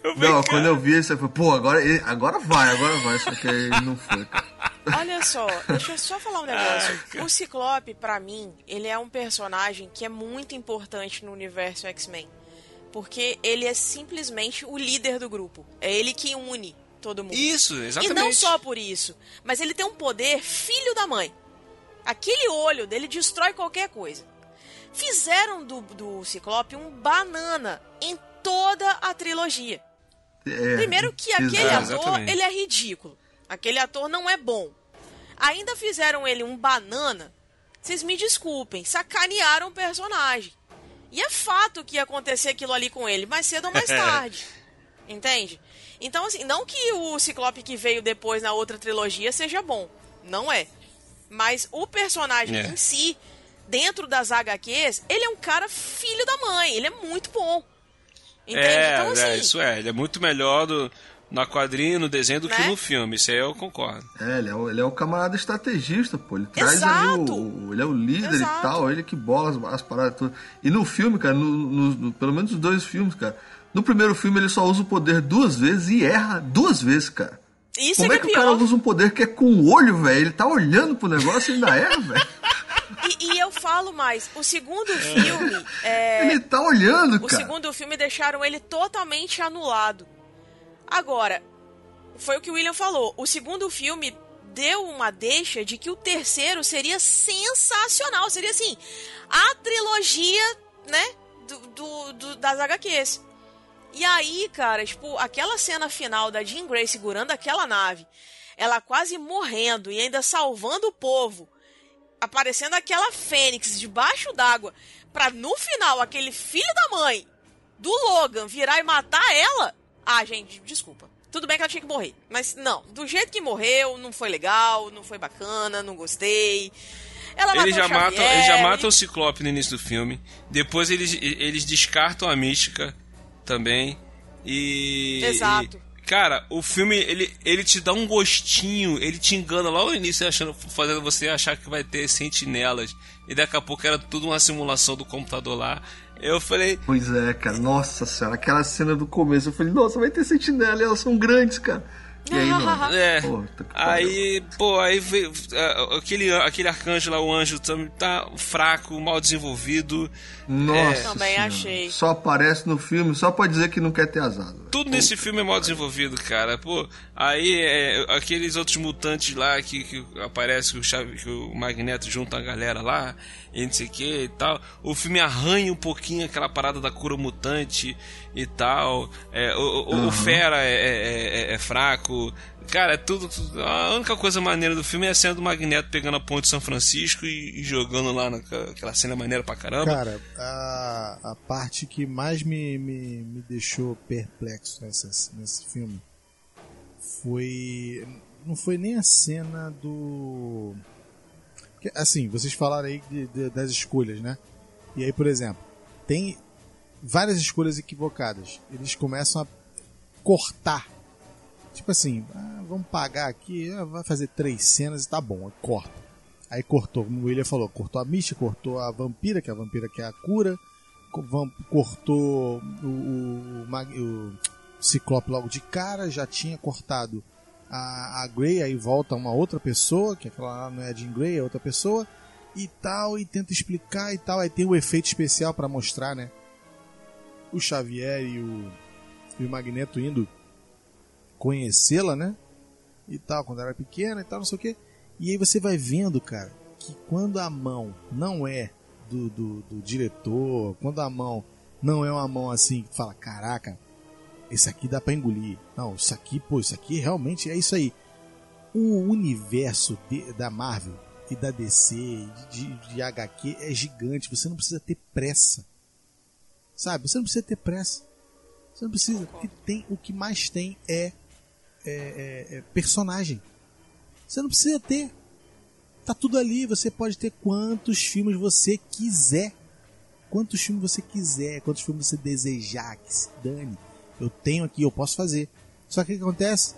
Eu falei, Não, cara, quando eu vi isso, eu falei, pô, agora, agora vai, agora vai. Só que aí não foi, cara. Olha só, deixa eu só falar um negócio. O Ciclope, pra mim, ele é um personagem que é muito importante no universo X-Men. Porque ele é simplesmente o líder do grupo. É ele que une todo mundo. Isso, E exatamente. não só por isso, mas ele tem um poder filho da mãe. Aquele olho dele destrói qualquer coisa. Fizeram do, do Ciclope um banana em toda a trilogia. É, Primeiro que aquele exato. ator, ele é ridículo. Aquele ator não é bom. Ainda fizeram ele um banana. Vocês me desculpem, sacanearam o personagem. E é fato que ia acontecer aquilo ali com ele, mais cedo ou mais tarde. Entende? Então, assim, não que o Ciclope que veio depois na outra trilogia seja bom. Não é. Mas o personagem É. em si, dentro das HQs, ele é um cara filho da mãe. Ele é muito bom. Entende? É, então, assim, é, isso é. Ele é muito melhor do, na quadrinha, no desenho, do que Né? no filme. Isso aí eu concordo. É, ele é, o, ele é o camarada estrategista, pô. Ele traz Exato. ali o, o- Ele é o líder Exato. e tal, ele que bola as, as paradas todas. E no filme, cara, no, no- no- pelo menos os dois filmes, cara. No primeiro filme ele só usa o poder duas vezes e erra duas vezes, cara. Isso Como é é que que é o cara usa um poder que é com o olho, velho? Ele tá olhando pro negócio e ainda erra, velho. E, e falo mais, o segundo filme, é, Ele tá olhando, o cara. segundo filme deixaram ele totalmente anulado. Agora, foi o que o William falou, o segundo filme deu uma deixa de que o terceiro seria sensacional, seria assim, a trilogia, né, do, do- do- das HQs. E aí, cara, tipo, aquela cena final da Jean Grey segurando aquela nave, ela quase morrendo e ainda salvando o povo, aparecendo aquela fênix debaixo d'água, pra no final aquele filho da mãe do Logan virar e matar ela. Ah, gente, desculpa. Tudo bem que ela tinha que morrer, mas não, do jeito que morreu, não foi legal, não foi bacana, não gostei. Ela Eles já, Xavier, eles já matam o Ciclope no início do filme. Depois eles, eles descartam a mística também. E. Exato. e, cara, o filme ele, ele te dá um gostinho, ele te engana logo no início, achando, fazendo você achar que vai ter sentinelas. E daqui a pouco era tudo uma simulação do computador lá. Eu falei, Pois é, cara. Nossa senhora, aquela cena do começo. Eu falei, nossa, vai ter sentinela elas são grandes, cara. E aí não. É. Pariu. Aí, pô, aí veio. é, aquele, aquele arcanjo lá, o anjo, também tá fraco, mal desenvolvido. Nossa Também senhora. achei. Só aparece no filme só pra dizer que não quer ter azar. Tudo nesse filme é mal desenvolvido, cara. Pô, aí é, aqueles outros mutantes lá que, que aparece que o, Chave, que o Magneto junta a galera lá, e não sei o que e tal. O filme arranha um pouquinho aquela parada da cura mutante e tal. É, o, o- o Fera é, é- é- é fraco. Cara, é tudo, tudo- A única coisa maneira do filme é a cena do Magneto pegando a ponte de São Francisco e, e jogando lá naquela cena maneira pra caramba. Cara, a, a parte que mais me, me, me deixou perplexo nessa, nesse filme foi. Não foi nem a cena do. Assim, vocês falaram aí de- de- das escolhas, né? E aí, por exemplo, tem várias escolhas equivocadas. Eles começam a cortar. Tipo assim, ah, vamos pagar aqui, ah, vai fazer três cenas e tá bom, corta. Aí cortou, como o William falou, cortou a Misha, cortou a vampira, que é a vampira que é a cura, cortou o, o, o o Ciclope logo de cara, já tinha cortado a, a Grey, aí volta uma outra pessoa, que aquela lá não é a Jean Grey, é outra pessoa, e tal, e tenta explicar e tal, aí tem o efeito especial pra mostrar, né? O Xavier e o, e o Magneto indo conhecê-la, né? E tal, quando era pequena e tal, não sei o quê. E aí você vai vendo, cara, que quando a mão não é do, do, do diretor, quando a mão não é uma mão assim que fala, caraca, esse aqui dá pra engolir. Não, isso aqui, pô, isso aqui realmente é isso aí. O universo de- da Marvel e da DC, de, de HQ, é gigante. Você não precisa ter pressa. Sabe? Você não precisa ter pressa. Você não precisa. O que, tem, o que mais tem é, é- é- é personagem. Você não precisa ter. Tá tudo ali. Você pode ter quantos filmes você quiser. Quantos filmes você quiser. Quantos filmes você desejar. Que se dane. Eu tenho aqui, eu posso fazer. Só que o que acontece?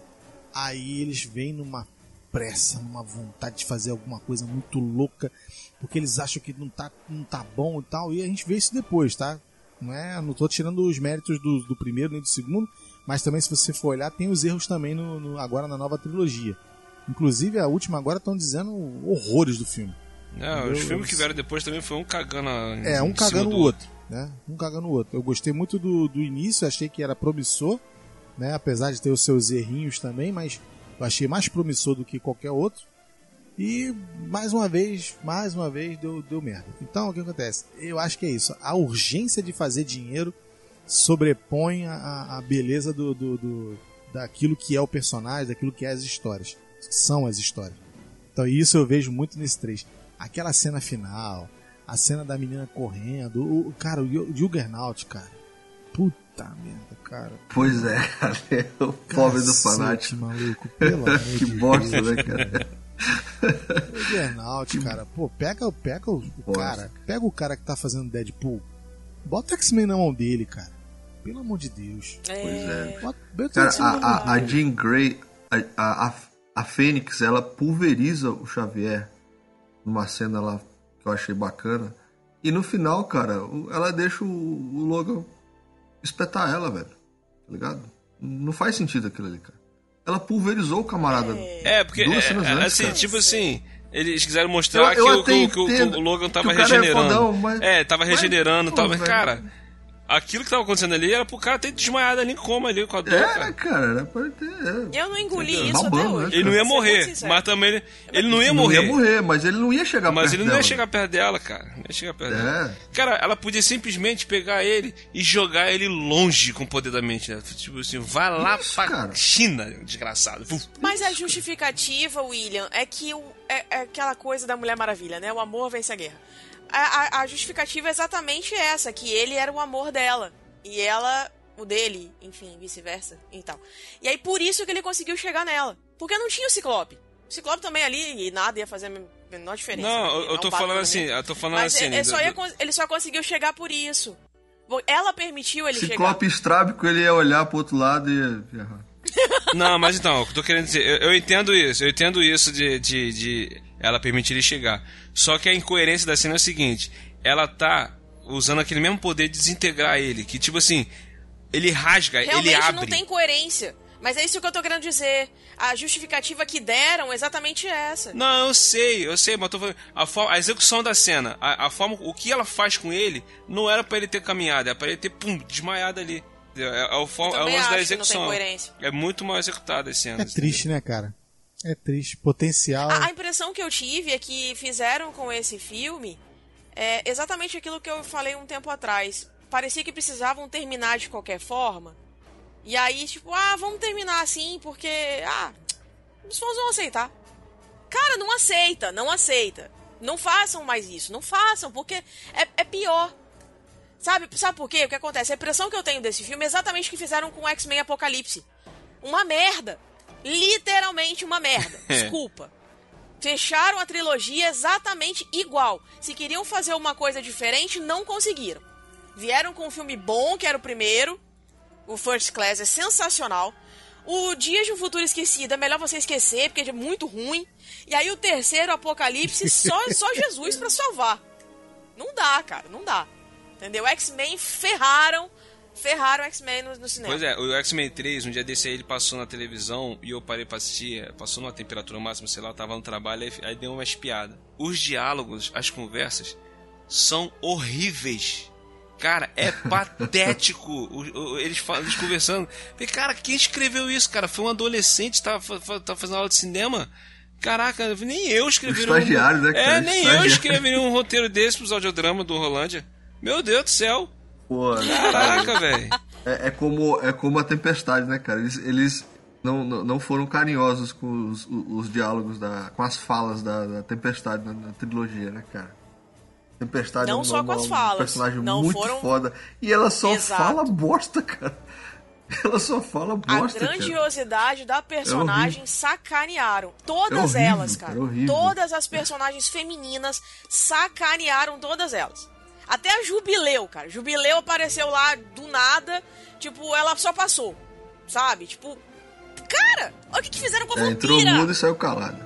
Aí eles vêm numa pressa, numa vontade de fazer alguma coisa muito louca, porque eles acham que não tá, não tá bom e tal, e a gente vê isso depois, tá? Não é, não tô tirando os méritos do, do primeiro nem do segundo, mas também se você for olhar, tem os erros também no, no- agora na nova trilogia. Inclusive a última agora estão dizendo horrores do filme. Não, os filmes que vieram depois também foi um cagando. a- É, um cagando do o outro, né? Um cagando o outro. Eu gostei muito do, do início, achei que era promissor, né? Apesar de ter os seus errinhos também, mas eu achei mais promissor do que qualquer outro. E mais uma vez, mais uma vez deu, deu merda. Então o que acontece? Eu acho que é isso. A urgência de fazer dinheiro sobrepõe a, a beleza do, do, do- daquilo que é o personagem, daquilo que é as histórias. São as histórias. Então isso eu vejo muito nesse 3. Aquela cena final, a cena da menina correndo, o, o- cara, o Ju- Juggernaut, cara. Puta merda, cara. Pois é, cara. O pobre do fanático. maluco, pelo amor que de bosta, Deus, né, cara? Juggernaut, cara. Pô, pega, pega o, o cara, pega o cara que tá fazendo Deadpool. Bota X-Men na mão dele, cara. Pelo amor de Deus. Pois é. Bota, bota Cara, a, a, a. Jean Grey, a, a, a, Fênix, ela pulveriza o Xavier numa cena lá que eu achei bacana. E no final, cara, ela deixa o, o Logan espetar ela, velho. Tá ligado? Não faz sentido aquilo ali, cara. Ela pulverizou o camarada. É, porque, duas é, é, antes, assim, cara. tipo assim, eles quiseram mostrar Eu- eu que, o- que o- que o- que entendo o Logan que tava o cara é regenerando. fodão, mas- É, tava mas, regenerando e pô, tal, mas, velho. cara, aquilo que tava acontecendo ali era pro cara ter desmaiado ali em coma ali com a dor, É, cara. cara, era pra ter. É. Eu não engoli Entendeu? isso Babando, até né, hoje. Ele não ia morrer, mas também ele, ele não ia Não morrer. ia morrer, mas ele não ia chegar Mas perto ele não ia dela. chegar perto dela, cara. Não ia chegar perto É. dela. Cara, ela podia simplesmente pegar ele e jogar ele longe com o poder da mente. Né? Tipo assim, vai lá Isso, pra cara. China, desgraçado. Mas a justificativa, William, é que o, é, é aquela coisa da Mulher Maravilha, né? O amor vence a guerra. A, a- justificativa é exatamente essa, que ele era o amor dela. E ela, o dele, enfim, vice-versa e tal. E aí por isso que ele conseguiu chegar nela. Porque não tinha o Ciclope. O Ciclope também ali, e nada ia fazer a menor diferença. Não, né? eu, eu tô falando assim, eu tô falando Mas assim. é só ia cons- ele só conseguiu chegar por isso. Ela permitiu ele chegar. Ciclope estrábico, ele ia olhar pro outro lado e ia. Não, mas então, o que eu tô querendo dizer, eu, eu entendo isso, eu entendo isso de, de, de ela permitir ele chegar. Só que a incoerência da cena é o seguinte: ela tá usando aquele mesmo poder de desintegrar ele, que tipo assim, ele rasga, Realmente ele abre. não tem coerência. Mas é isso que eu tô querendo dizer. A justificativa que deram é exatamente essa. Não, eu sei, eu sei, mas eu tô falando. A, forma, a execução da cena, a, a forma. O que ela faz com ele não era pra ele ter caminhado, é pra ele ter, pum, desmaiado ali. É, é, é o, é o lance da acho que não tem execução. coerência. É muito mal executada as É cenas. triste, né, cara? É triste. Potencial. A, a impressão que eu tive é que fizeram com esse filme é exatamente aquilo que eu falei um tempo atrás. Parecia que precisavam terminar de qualquer forma. E aí, tipo, ah, vamos terminar assim porque. Ah, os fãs vão aceitar. Cara, não aceita, não aceita. Não façam mais isso, não façam, porque é, é pior. Sabe, sabe por quê? O que acontece? A impressão que eu tenho desse filme é exatamente o que fizeram com X-Men Apocalipse. Uma merda. Literalmente uma merda. Desculpa. Fecharam a trilogia exatamente igual. Se queriam fazer uma coisa diferente, não conseguiram. Vieram com um filme bom, que era o primeiro. O First Class é sensacional. O Dias de um Futuro Esquecido é melhor você esquecer, porque é muito ruim. E aí o terceiro, Apocalipse, só, só Jesus pra salvar. Não dá, cara, não dá. Entendeu? X-Men ferraram, ferraram X-Men no, no cinema. Pois é, o X-Men 3, um dia desse aí ele passou na televisão e eu parei pra assistir, passou numa temperatura máxima, sei lá, eu tava no trabalho, aí, aí deu uma espiada. Os diálogos, as conversas, são horríveis. Cara, é patético. O- o- eles, falam, eles conversando. Falei, cara, quem escreveu isso, cara? Foi um adolescente, tava, fa- fa- tava fazendo aula de cinema. Caraca, nem eu escreveria um. Né, cara? É, nem eu escreveria um roteiro desse pros audiodrama do Rolândia. Meu Deus do céu. Pô, Caraca, velho. É, é como, é como a tempestade, né, cara? Eles, eles não, não, não foram carinhosos com os, os diálogos, da, com as falas da, da tempestade na, na trilogia, né, cara? Tempestade Não é um, só com as um falas, personagem não muito foram- foda. E ela só Exato. fala bosta, cara. Ela só fala A bosta, cara. grandiosidade da personagem sacanearam. Todas É horrível, elas, cara, cara. é todas as personagens femininas sacanearam todas elas. Até a Jubileu, cara. Jubileu apareceu lá do nada. Tipo, ela só passou. Sabe? Tipo. Cara, olha o que, que fizeram com a É, entrou vampira. mudo e saiu calado.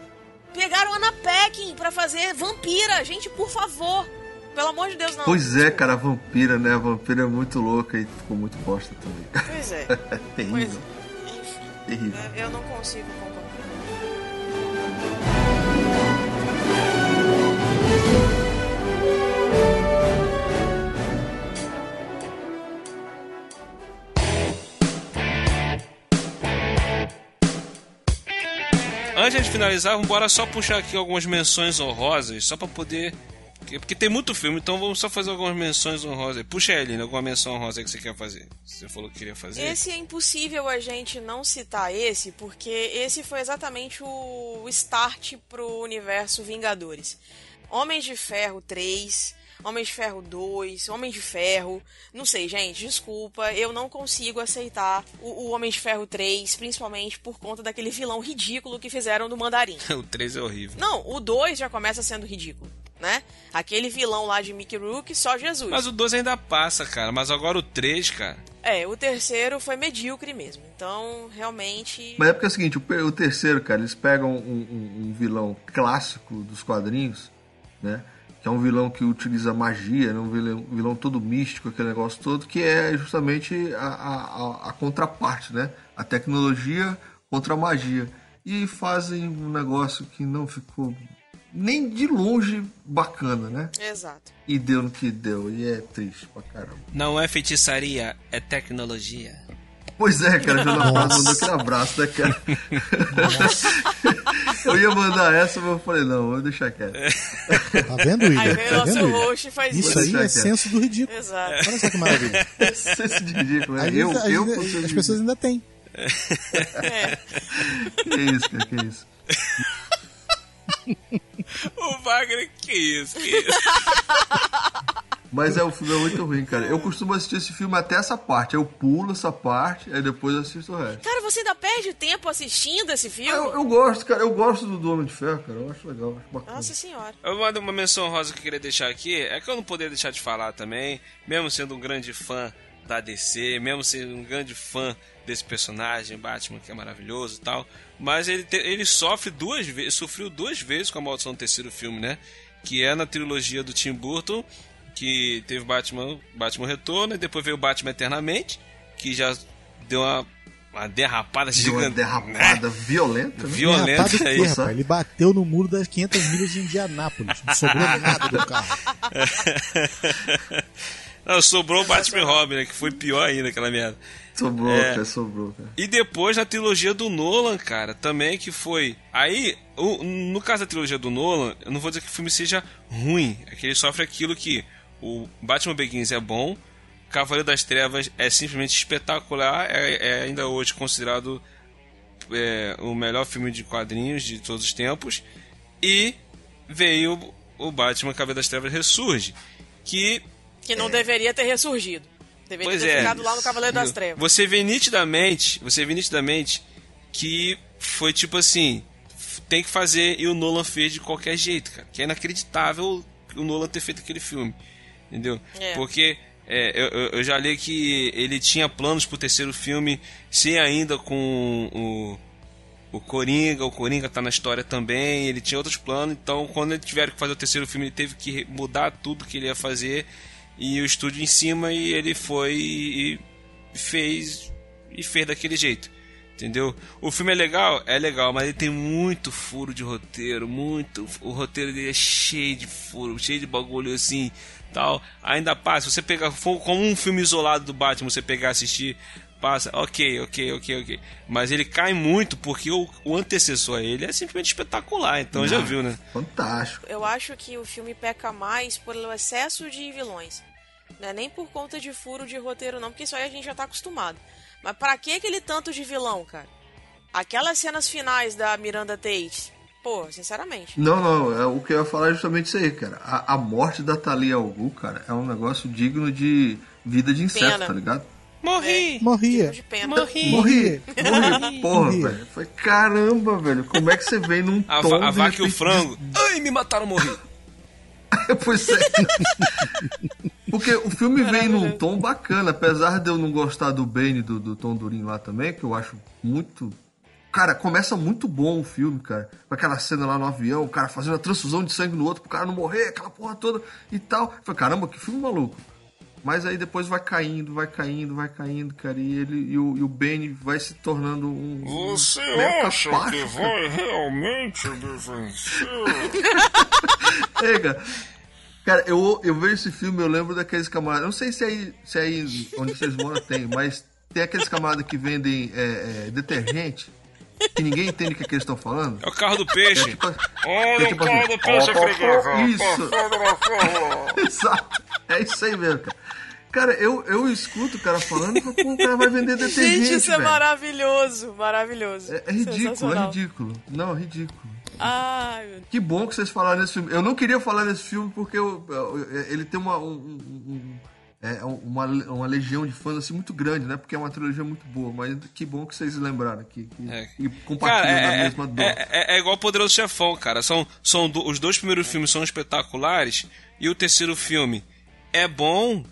Pegaram a Ana Peckin pra fazer vampira. Gente, por favor. Pelo amor de Deus, não. Pois é, cara, a vampira, né? A vampira é muito louca e ficou muito bosta também. Pois é. É terrível, Pois, enfim. terrível. É, Eu não consigo concordar. Antes de finalizar, bora só puxar aqui algumas menções honrosas, só pra poder. porque- tem muito filme, então vamos só fazer algumas menções honrosas. Puxa Aline, alguma menção honrosa que você quer fazer. Você falou que queria fazer. Esse é impossível a gente não citar esse, porque esse foi exatamente o start pro universo Vingadores. Homens de Ferro 3, Homens de Ferro 2, Homem de Ferro. Não sei, gente, desculpa, eu não consigo aceitar o, o Homem de Ferro 3, principalmente por conta daquele vilão ridículo que fizeram do Mandarim. o 3 é horrível. Não, o 2 já começa sendo ridículo, né? Aquele vilão lá de Mickey Rourke, só Jesus. Mas o 2 ainda passa, cara. Mas agora o 3, cara. É, o terceiro foi medíocre mesmo. Então, realmente. Mas é porque é o seguinte, o terceiro, cara, eles pegam um, um- um vilão clássico dos quadrinhos, né? É um vilão que utiliza magia, né, um vilão, vilão todo místico, aquele negócio todo, que é justamente a, a, a- a contraparte, né? A tecnologia contra a magia. E fazem um negócio que não ficou nem de longe bacana, né? Exato. E deu no que deu, e é triste pra caramba. Não é feitiçaria, é tecnologia. Pois é, cara, Jonathan Nossa. mandou aquele abraço, né, cara? eu ia mandar essa, mas eu falei, não, vou deixar quieto. Tá vendo, William? Aí vem o Tá nosso vendo, host e faz Isso isso. aí é quieto. senso do ridículo. Exato. Olha só que maravilha. Esse de ridículo, né? Eu, eu as pessoas ainda têm. É. Que isso, cara, que isso. O Wagner, que isso, que isso. Mas é, o filme é muito ruim, cara. Eu costumo assistir esse filme até essa parte. Eu pulo essa parte, aí depois eu assisto o resto. Cara, você ainda perde tempo assistindo esse filme? Ah, Eu, eu gosto, cara. Eu gosto do, do Homem de Ferro, cara. Eu acho legal, acho bacana. Nossa senhora. Eu mando uma menção rosa que eu queria deixar aqui. É que eu não poderia deixar de falar também, mesmo sendo um grande fã da DC, mesmo sendo um grande fã desse personagem, Batman, que é maravilhoso e tal. Mas ele, te- ele sofre duas vezes, sofreu duas vezes com a maldição do terceiro filme, né? Que é na trilogia do Tim Burton, que teve Batman, Batman Retorno, e depois veio Batman Eternamente, que já deu uma, uma derrapada Deu uma gigante. derrapada violenta, né? Violenta o quê, aí. rapaz? Ele bateu no muro das 500 milhas de Indianápolis. Não sobrou nada do carro. Não, sobrou o Batman Robin, né? Que foi pior ainda aquela merda. Sobrou, É. cara, sobrou, cara. E depois na trilogia do Nolan, cara, também que foi. Aí, o- no caso da trilogia do Nolan, eu não vou dizer que o filme seja ruim, é que ele sofre aquilo que o Batman Begins é bom, Cavaleiro das Trevas é simplesmente espetacular, é, é ainda hoje considerado é, o melhor filme de quadrinhos de todos os tempos, e veio o Batman Cavaleiro das Trevas Ressurge, que Que não deveria ter ressurgido. Deveria Pois ter é. ficado lá no Cavaleiro das Trevas. Você vê nitidamente, você vê nitidamente que foi tipo assim, tem que fazer e o Nolan fez de qualquer jeito, cara. Que é inacreditável o Nolan ter feito aquele filme, entendeu? É. Porque é, eu, eu- já li que ele tinha planos pro terceiro filme, sem ainda com o o Coringa, o Coringa tá na história também, ele tinha outros planos, então quando ele tiver que fazer o terceiro filme, ele teve que mudar tudo que ele ia fazer e o estúdio em cima e ele foi e fez e fez daquele jeito. Entendeu? O filme é legal? É legal, mas ele tem muito furo de roteiro, muito. O roteiro dele é cheio de furo, cheio de bagulho assim, tal. Ainda passa, se você pegar como um filme isolado do Batman, você pegar e assistir, passa, ok, ok, ok, ok. Mas ele cai muito porque o, o antecessor a ele é simplesmente espetacular, então já viu, né? Fantástico. Eu acho que o filme peca mais pelo excesso de vilões. Não é nem por conta de furo de roteiro, não, porque isso aí a gente já tá acostumado. Mas pra que aquele tanto de vilão, cara? Aquelas cenas finais da Miranda Tate. Pô, sinceramente. Não, não, é, o que eu ia falar é justamente isso aí, cara. A, a morte da Thalia Algu, cara, é um negócio digno de vida de inseto, Pena. tá ligado? Morri! Morria. De pena. Morri! Morri, morri, porra, Morria. velho. Foi caramba, velho. Como é que você vem num A, tom a de vaca e o frango. Ai, me mataram, morri. pois é. Porque o filme vem num tom bacana, apesar de eu não gostar do Bane, do, do Tom Durinho lá também, que eu acho muito. Cara, começa muito bom o filme, cara. Com aquela cena lá no avião, o cara fazendo a transfusão de sangue no outro pro cara não morrer, aquela porra toda e tal. Falei, caramba, que filme maluco. Mas aí depois vai caindo, vai caindo, vai caindo, cara. E ele e o, e o Bane vai se tornando um. Você um acha capacho, que cara. vai realmente me vencer? É, cara. Cara, eu, eu vejo esse filme, eu lembro daqueles camaradas. Não sei se aí, se aí onde vocês moram tem, mas tem aqueles camaradas que vendem é, é, detergente, que ninguém entende o que, é que eles estão falando. É o carro do peixe. Tipo, Olha é tipo o carro assim, do peixe, freguesa. Isso. Exato. É isso aí mesmo, cara. Cara, eu, eu escuto o cara falando e falo, pô, o cara vai vender detergente, Gente, isso é velho. maravilhoso. Maravilhoso. É, é ridículo, é ridículo. Não, é ridículo. Ai, meu Deus. Que bom que vocês falaram nesse filme. Eu não queria falar nesse filme porque eu- eu- ele tem uma, um- um- um- é, uma, uma legião de fãs assim, muito grande, né? Porque é uma trilogia muito boa. Mas que bom que vocês lembraram aqui. Que, É. E compartilham Cara, da é, mesma dor. é, é, é igual o Poderoso Chefão, cara. São, são do- os dois primeiros filmes são espetaculares e o terceiro filme é bom,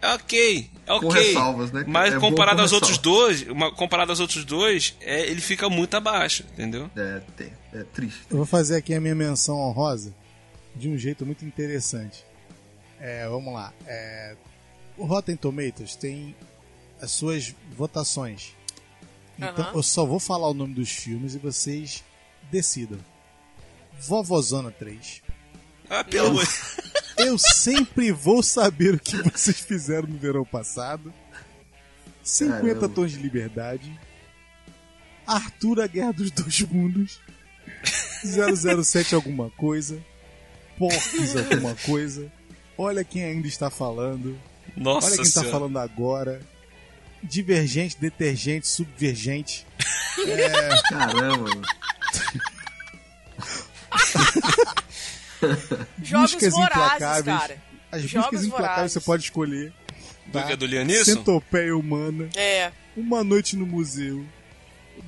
é ok, é ok. Com ressalvas, né? Mas É comparado com aos outros ressalvas. dois, uma- comparado aos outros dois, é, ele fica muito abaixo, entendeu? É, tem. É triste. Eu vou fazer aqui a minha menção honrosa de um jeito muito interessante. É, vamos lá. É, o Rotten Tomatoes tem as suas votações. Então Aham. eu só vou falar o nome dos filmes e vocês decidam. Vovozona 3. Ah, pelo amor. Eu sempre vou saber o que vocês fizeram no verão passado. 50 Caramba. Tons de Liberdade. Arthur, a Guerra dos Dois Mundos. 007 alguma coisa. Porques alguma coisa. Olha quem ainda está falando. Nossa Olha quem está senhora. falando agora. Divergente, detergente, subvergente. Caramba, mano. Jogos Buscas vorazes, implacáveis. cara. As Jogos buscas implacáveis vorazes. você pode escolher. Do que é do Lianisson? Centopeia Humana. É. Uma Noite no Museu,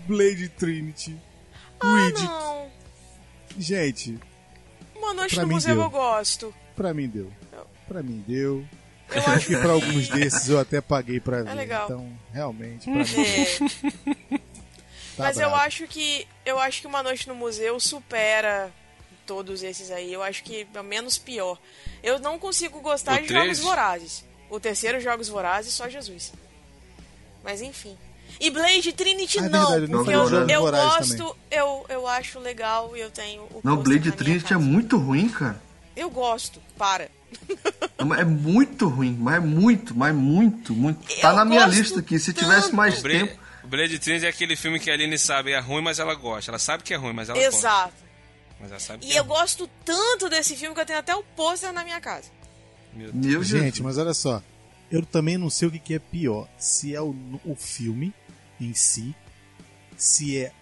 Blade Trinity, Ah, Riddick. não. Gente, Uma noite no museu deu. eu gosto. pra mim deu. Pra mim deu. Eu Acho que pra alguns desses eu até paguei pra ver. legal. Então, realmente, pra mim, É, tá mas eu bravo. acho que eu acho que uma noite no museu supera todos esses aí. Eu acho que é menos pior. Eu não consigo gostar O de três? jogos vorazes. O terceiro jogos vorazes só Jesus. Mas enfim. E Blade Trinity Ah, é não, verdade, eu não porque vi eu, eu gosto, eu, eu acho legal e eu tenho o Não, Blade Trinity é muito ruim, cara. Eu gosto, para. É muito ruim, mas é muito, mas muito, muito. Tá Eu na minha lista aqui. Se tivesse mais tempo. o Blade Trinity é aquele filme que a Aline sabe é ruim, mas ela gosta. Ela sabe que é ruim, mas ela gosta. Exato. Mas ela sabe que E é eu ruim. gosto tanto desse filme que eu tenho até o pôster na minha casa. Meu Meu Gente, Jesus. mas olha só. Eu também não sei o que é pior. Se é o, o filme em si, se é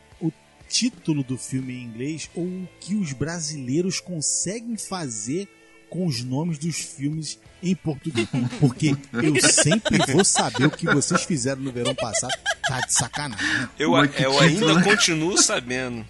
título do filme em inglês ou o que os brasileiros conseguem fazer com os nomes dos filmes em português. Porque eu sempre vou saber o que vocês fizeram no verão passado. Tá de sacanagem. Eu, eu título, ainda né? continuo sabendo.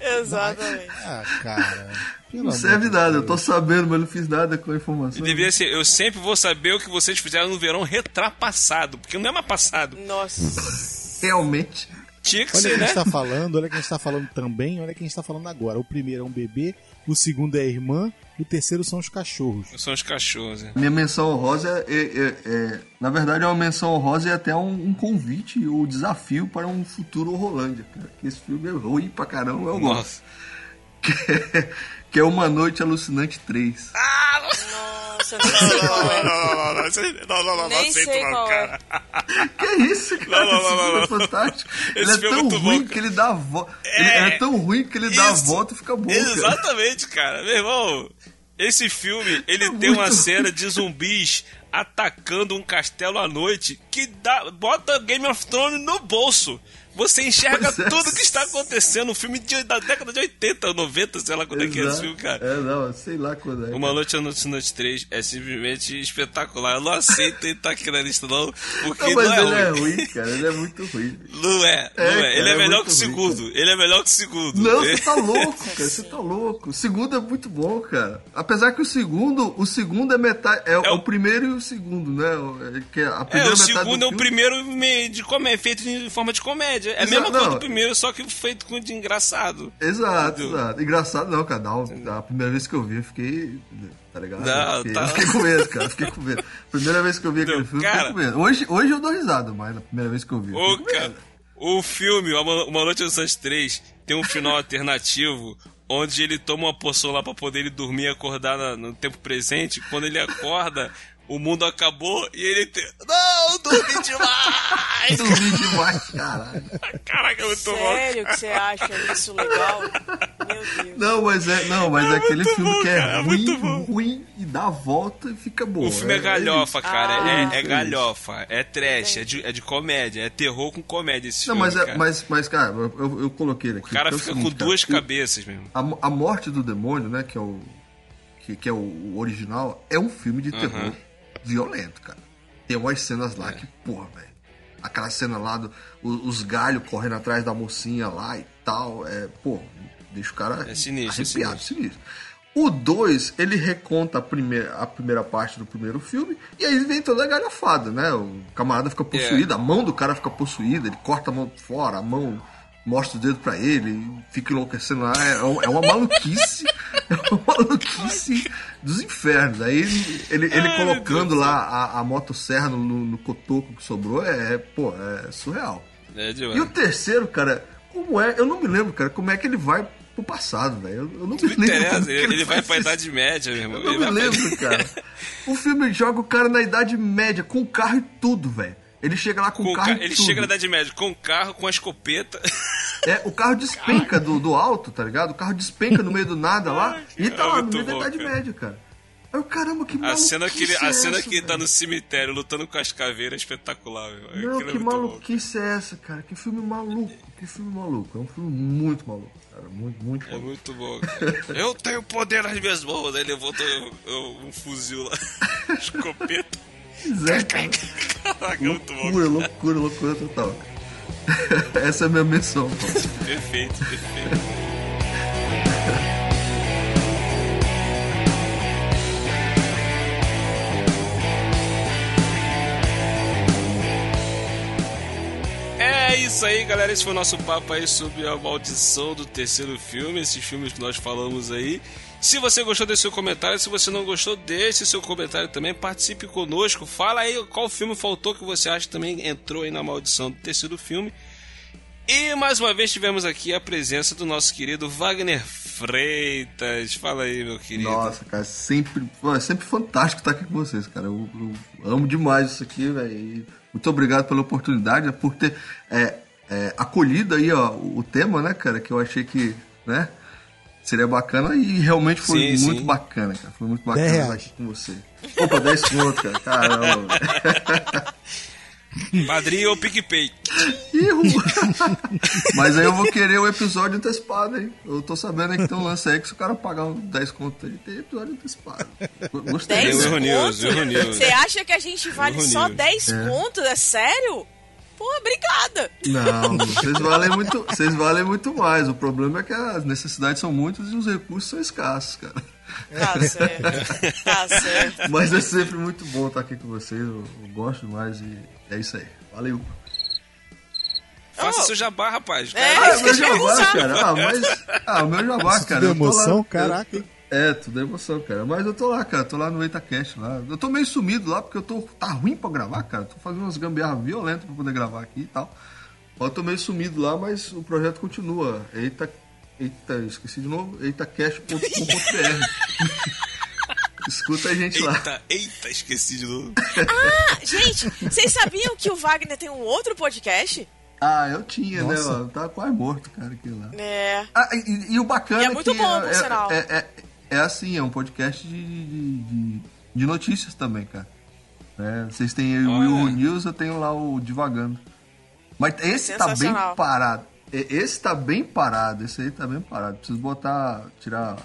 Exatamente. Ah, cara. Não serve nada, eu tô sabendo, mas não fiz nada com a E informação. deveria ser, eu sempre vou saber o que vocês fizeram no verão retrapassado, porque não é mais passado. Nossa. Realmente. Tinha que Olha ser, quem né? está falando, olha quem está falando também, olha quem está falando agora. O primeiro é um bebê, o segundo é a irmã, e o terceiro são os cachorros. São os cachorros, né? Minha menção honrosa é, é- é- Na verdade, é uma menção honrosa e até um, um convite ou desafio para um futuro Rolândia, cara. Que esse filme é ruim pra caramba, eu gosto. Nossa. Que é, é Uma Noite Alucinante 3. Nossa, nem sei qual é. não, não, não, não, não, não, não aceito é. cara. Que isso, cara? Não, não, esse não, filme não, é não. fantástico. Esse ele é é tão ruim que ele dá a volta. É, é tão ruim que ele dá a volta e fica bom. Exatamente, cara. Meu irmão, esse filme, ele É tem uma cena de zumbis atacando um castelo à noite que dá, bota Game of Thrones no bolso. Você enxerga Pois é. tudo que está acontecendo. Um filme de- da década de 80, 90, sei lá quando é que é esse Exato. filme, cara. É, não, sei lá quando é. Uma Noite Alucinante 3 é simplesmente espetacular. Eu não aceito ele estar aqui na lista, não, porque Não, não, é ele é ruim. ruim, cara. Ele é muito ruim. Não é, não É, é. cara, Ele é, é melhor que o ruim, segundo. Ele é melhor que o segundo. Não, É. você tá louco, cara. Você tá louco. O segundo é muito bom, cara. Apesar que o segundo, o segundo é metade. É, É o- o primeiro e o segundo, né? É, que a É, primeira o metade segundo do é o primeiro me- de comédia, feito em forma de comédia. É a mesma coisa do primeiro, só que feito com de engraçado. Exato, Entendeu? exato. Engraçado não, cara. Não, a primeira vez que eu vi, eu fiquei. Tá ligado? Não, eu fiquei, tá. eu fiquei com medo, cara. Fiquei com medo. Primeira vez que eu vi aquele filme, eu cara. fiquei com medo. Hoje, hoje eu dou risada, mas na primeira vez que eu vi. eu Ô, cara, o filme, Uma Uma Noite dos Santos 3, tem um final alternativo onde ele toma uma poção lá pra poder ele dormir e acordar na- no tempo presente. Quando ele acorda, o mundo acabou e ele tem. Não, dormi demais! Dormi demais, caralho. Caraca, é muito bom. Sério que você acha isso legal? Meu Deus. Não, mas é, não, mas é, aquele muito filme bom, que é cara, é ruim, muito bom. ruim e dá a volta e fica bom. O filme é galhofa, cara. Ah, é, isso, é é galhofa. É trash. É de, é de comédia. É terror com comédia esse Não, filme. mas, é, cara. mas, mas, cara, eu, eu coloquei ele aqui. O cara é fica seguinte, com cara, duas o- cabeças mesmo. A, a Morte do Demônio, né, que é o que, que é o, o original, é um filme de terror Aham. Violento, cara. Tem umas cenas lá que, porra, velho. Aquela cena lá do o- os galhos correndo atrás da mocinha lá e tal, é, pô, deixa o cara É sinistro, é arrepiado, sinistro. O 2, ele reconta a primeira, a primeira parte do primeiro filme, e aí vem toda a galhofada, né? O camarada fica possuído, a mão do cara fica possuída, ele corta a mão fora, a mão mostra o dedo pra ele, fica enlouquecendo lá. É, é uma maluquice, é uma maluquice dos infernos. Aí ele, ele, ele Ai, colocando lá a, a motosserra no, no, cotoco que sobrou, é, é, pô, é surreal. É E o terceiro, cara, como é? Eu não me lembro, cara, como é que ele vai pro passado, velho. Eu, eu não me lembro. interessa, que ele, ele vai pra isso. Idade Média, meu irmão. Eu Ele não me vai pra- lembro, cara. O filme joga o cara na Idade Média, com o carro e tudo, velho. Ele chega lá com, Com o carro ca- Ele tudo. chega na Idade Média com o carro, com a escopeta. É, o carro despenca do, do alto, tá ligado? O carro despenca no meio do nada lá. e tá É lá no meio da bom, Idade cara. Média, cara. Aí o caramba, que A maluquice cena que ele, é a cena essa, que ele tá no cemitério lutando com as caveiras é espetacular, meu. Não, Aquilo é que bom. maluquice é essa, cara? Que filme maluco, que filme maluco. É um filme muito maluco, cara. Muito, muito É maluco. muito bom, cara. Eu tenho poder nas minhas mãos. Aí um, um fuzil lá. Escopeta. É, cara. Caraca, é muito bom. Loucura, loucura, loucura total. Essa é a minha menção, pô. Perfeito, perfeito. É isso aí, galera. Esse foi o nosso papo aí sobre a maldição do terceiro filme. Esses filmes que nós falamos aí. Se você gostou, deixe seu comentário. Se você não gostou, deixe seu comentário também. Participe conosco. Fala aí qual filme faltou que você acha que também entrou aí na maldição do terceiro filme. E mais uma vez tivemos aqui a presença do nosso querido Wagner Freitas. Fala aí, meu querido. Nossa, cara, sempre, é sempre fantástico estar aqui com vocês, cara. Eu, eu amo demais isso aqui, velho. Muito obrigado pela oportunidade, por ter é, é, acolhido aí ó, o tema, né, cara? Que eu achei que, né, seria bacana e realmente foi Sim, muito sim. bacana, cara. Foi muito bacana 10 estar aqui com você. Opa, 10 conto, cara. Caramba. velho. Padrinho ou PicPay? Ihu. Mas aí eu vou querer o episódio antecipado, hein? Eu tô sabendo aí que tem um lance aí que se o cara pagar uns 10 conto aí, tem episódio antecipado. Gostei. 10 Erro news, conto? erro news. Você acha que a gente vale só news. 10 conto? É sério? Pô, obrigada. Não, vocês valem muito, vocês valem muito mais. O problema é que as necessidades são muitas e os recursos são escassos, cara. Tá certo. Tá certo. Mas é sempre muito bom estar aqui com vocês. Eu, eu gosto demais e é isso aí. Valeu. Faça Oh. seu jabá, rapaz. É, Cara, Ah, isso meu eu jabá, cara. Ah, mas. Ah, o meu jabá, cara. Eu tô lá- emoção, eu- caraca, hein? É, tudo é emoção, cara. Mas eu tô lá, cara. Tô lá no EitaCast lá. Eu tô meio sumido lá porque eu tô. Tá ruim pra gravar, cara. Tô fazendo umas gambiarras violentas pra poder gravar aqui e tal. Eu tô meio sumido lá, mas o projeto continua. Eita. Eita, esqueci de novo. EitaCast.com.br. Escuta a gente lá. Eita, eita, esqueci de novo. Ah, gente, vocês sabiam que o Wagner tem um outro podcast? Ah, eu tinha, né? Nossa. mano? Tava quase morto, cara, aquilo lá. É. Ah, e, e o bacana E é muito que bom, por é, sinal. É, é, é assim, é um podcast de, de, de- de notícias também, cara. É, vocês têm aí o. Will News, eu tenho lá o Divagando. Mas esse tá bem parado. Esse tá bem parado, esse aí tá bem parado. Preciso botar, tirar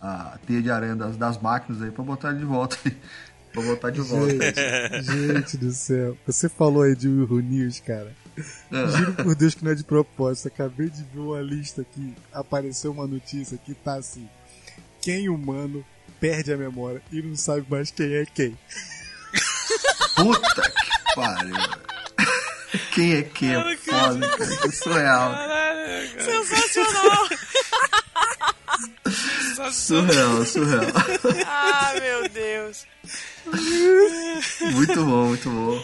a teia de aranha das, das máquinas aí pra botar de volta. pra botar de volta. Gente, gente do céu. Você falou aí de Will News, cara. É. Juro por Deus que não é de propósito. Acabei de ver uma lista aqui. Apareceu uma notícia que tá assim: quem humano perde a memória e não sabe mais quem é quem. Puta que pariu. Quem é quem? É foda, cara. Isso é cara. Sensacional! Surreal, surreal. ah, meu Deus. Muito bom, muito bom.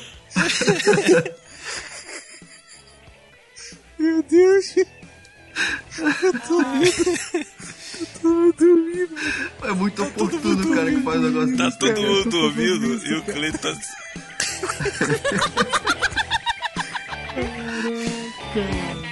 Meu Deus! Eu tô rindo. Eu tô dormindo. É muito oportuno o cara que faz um negócio Tá todo mundo dormindo e o Cleiton tá. Cara.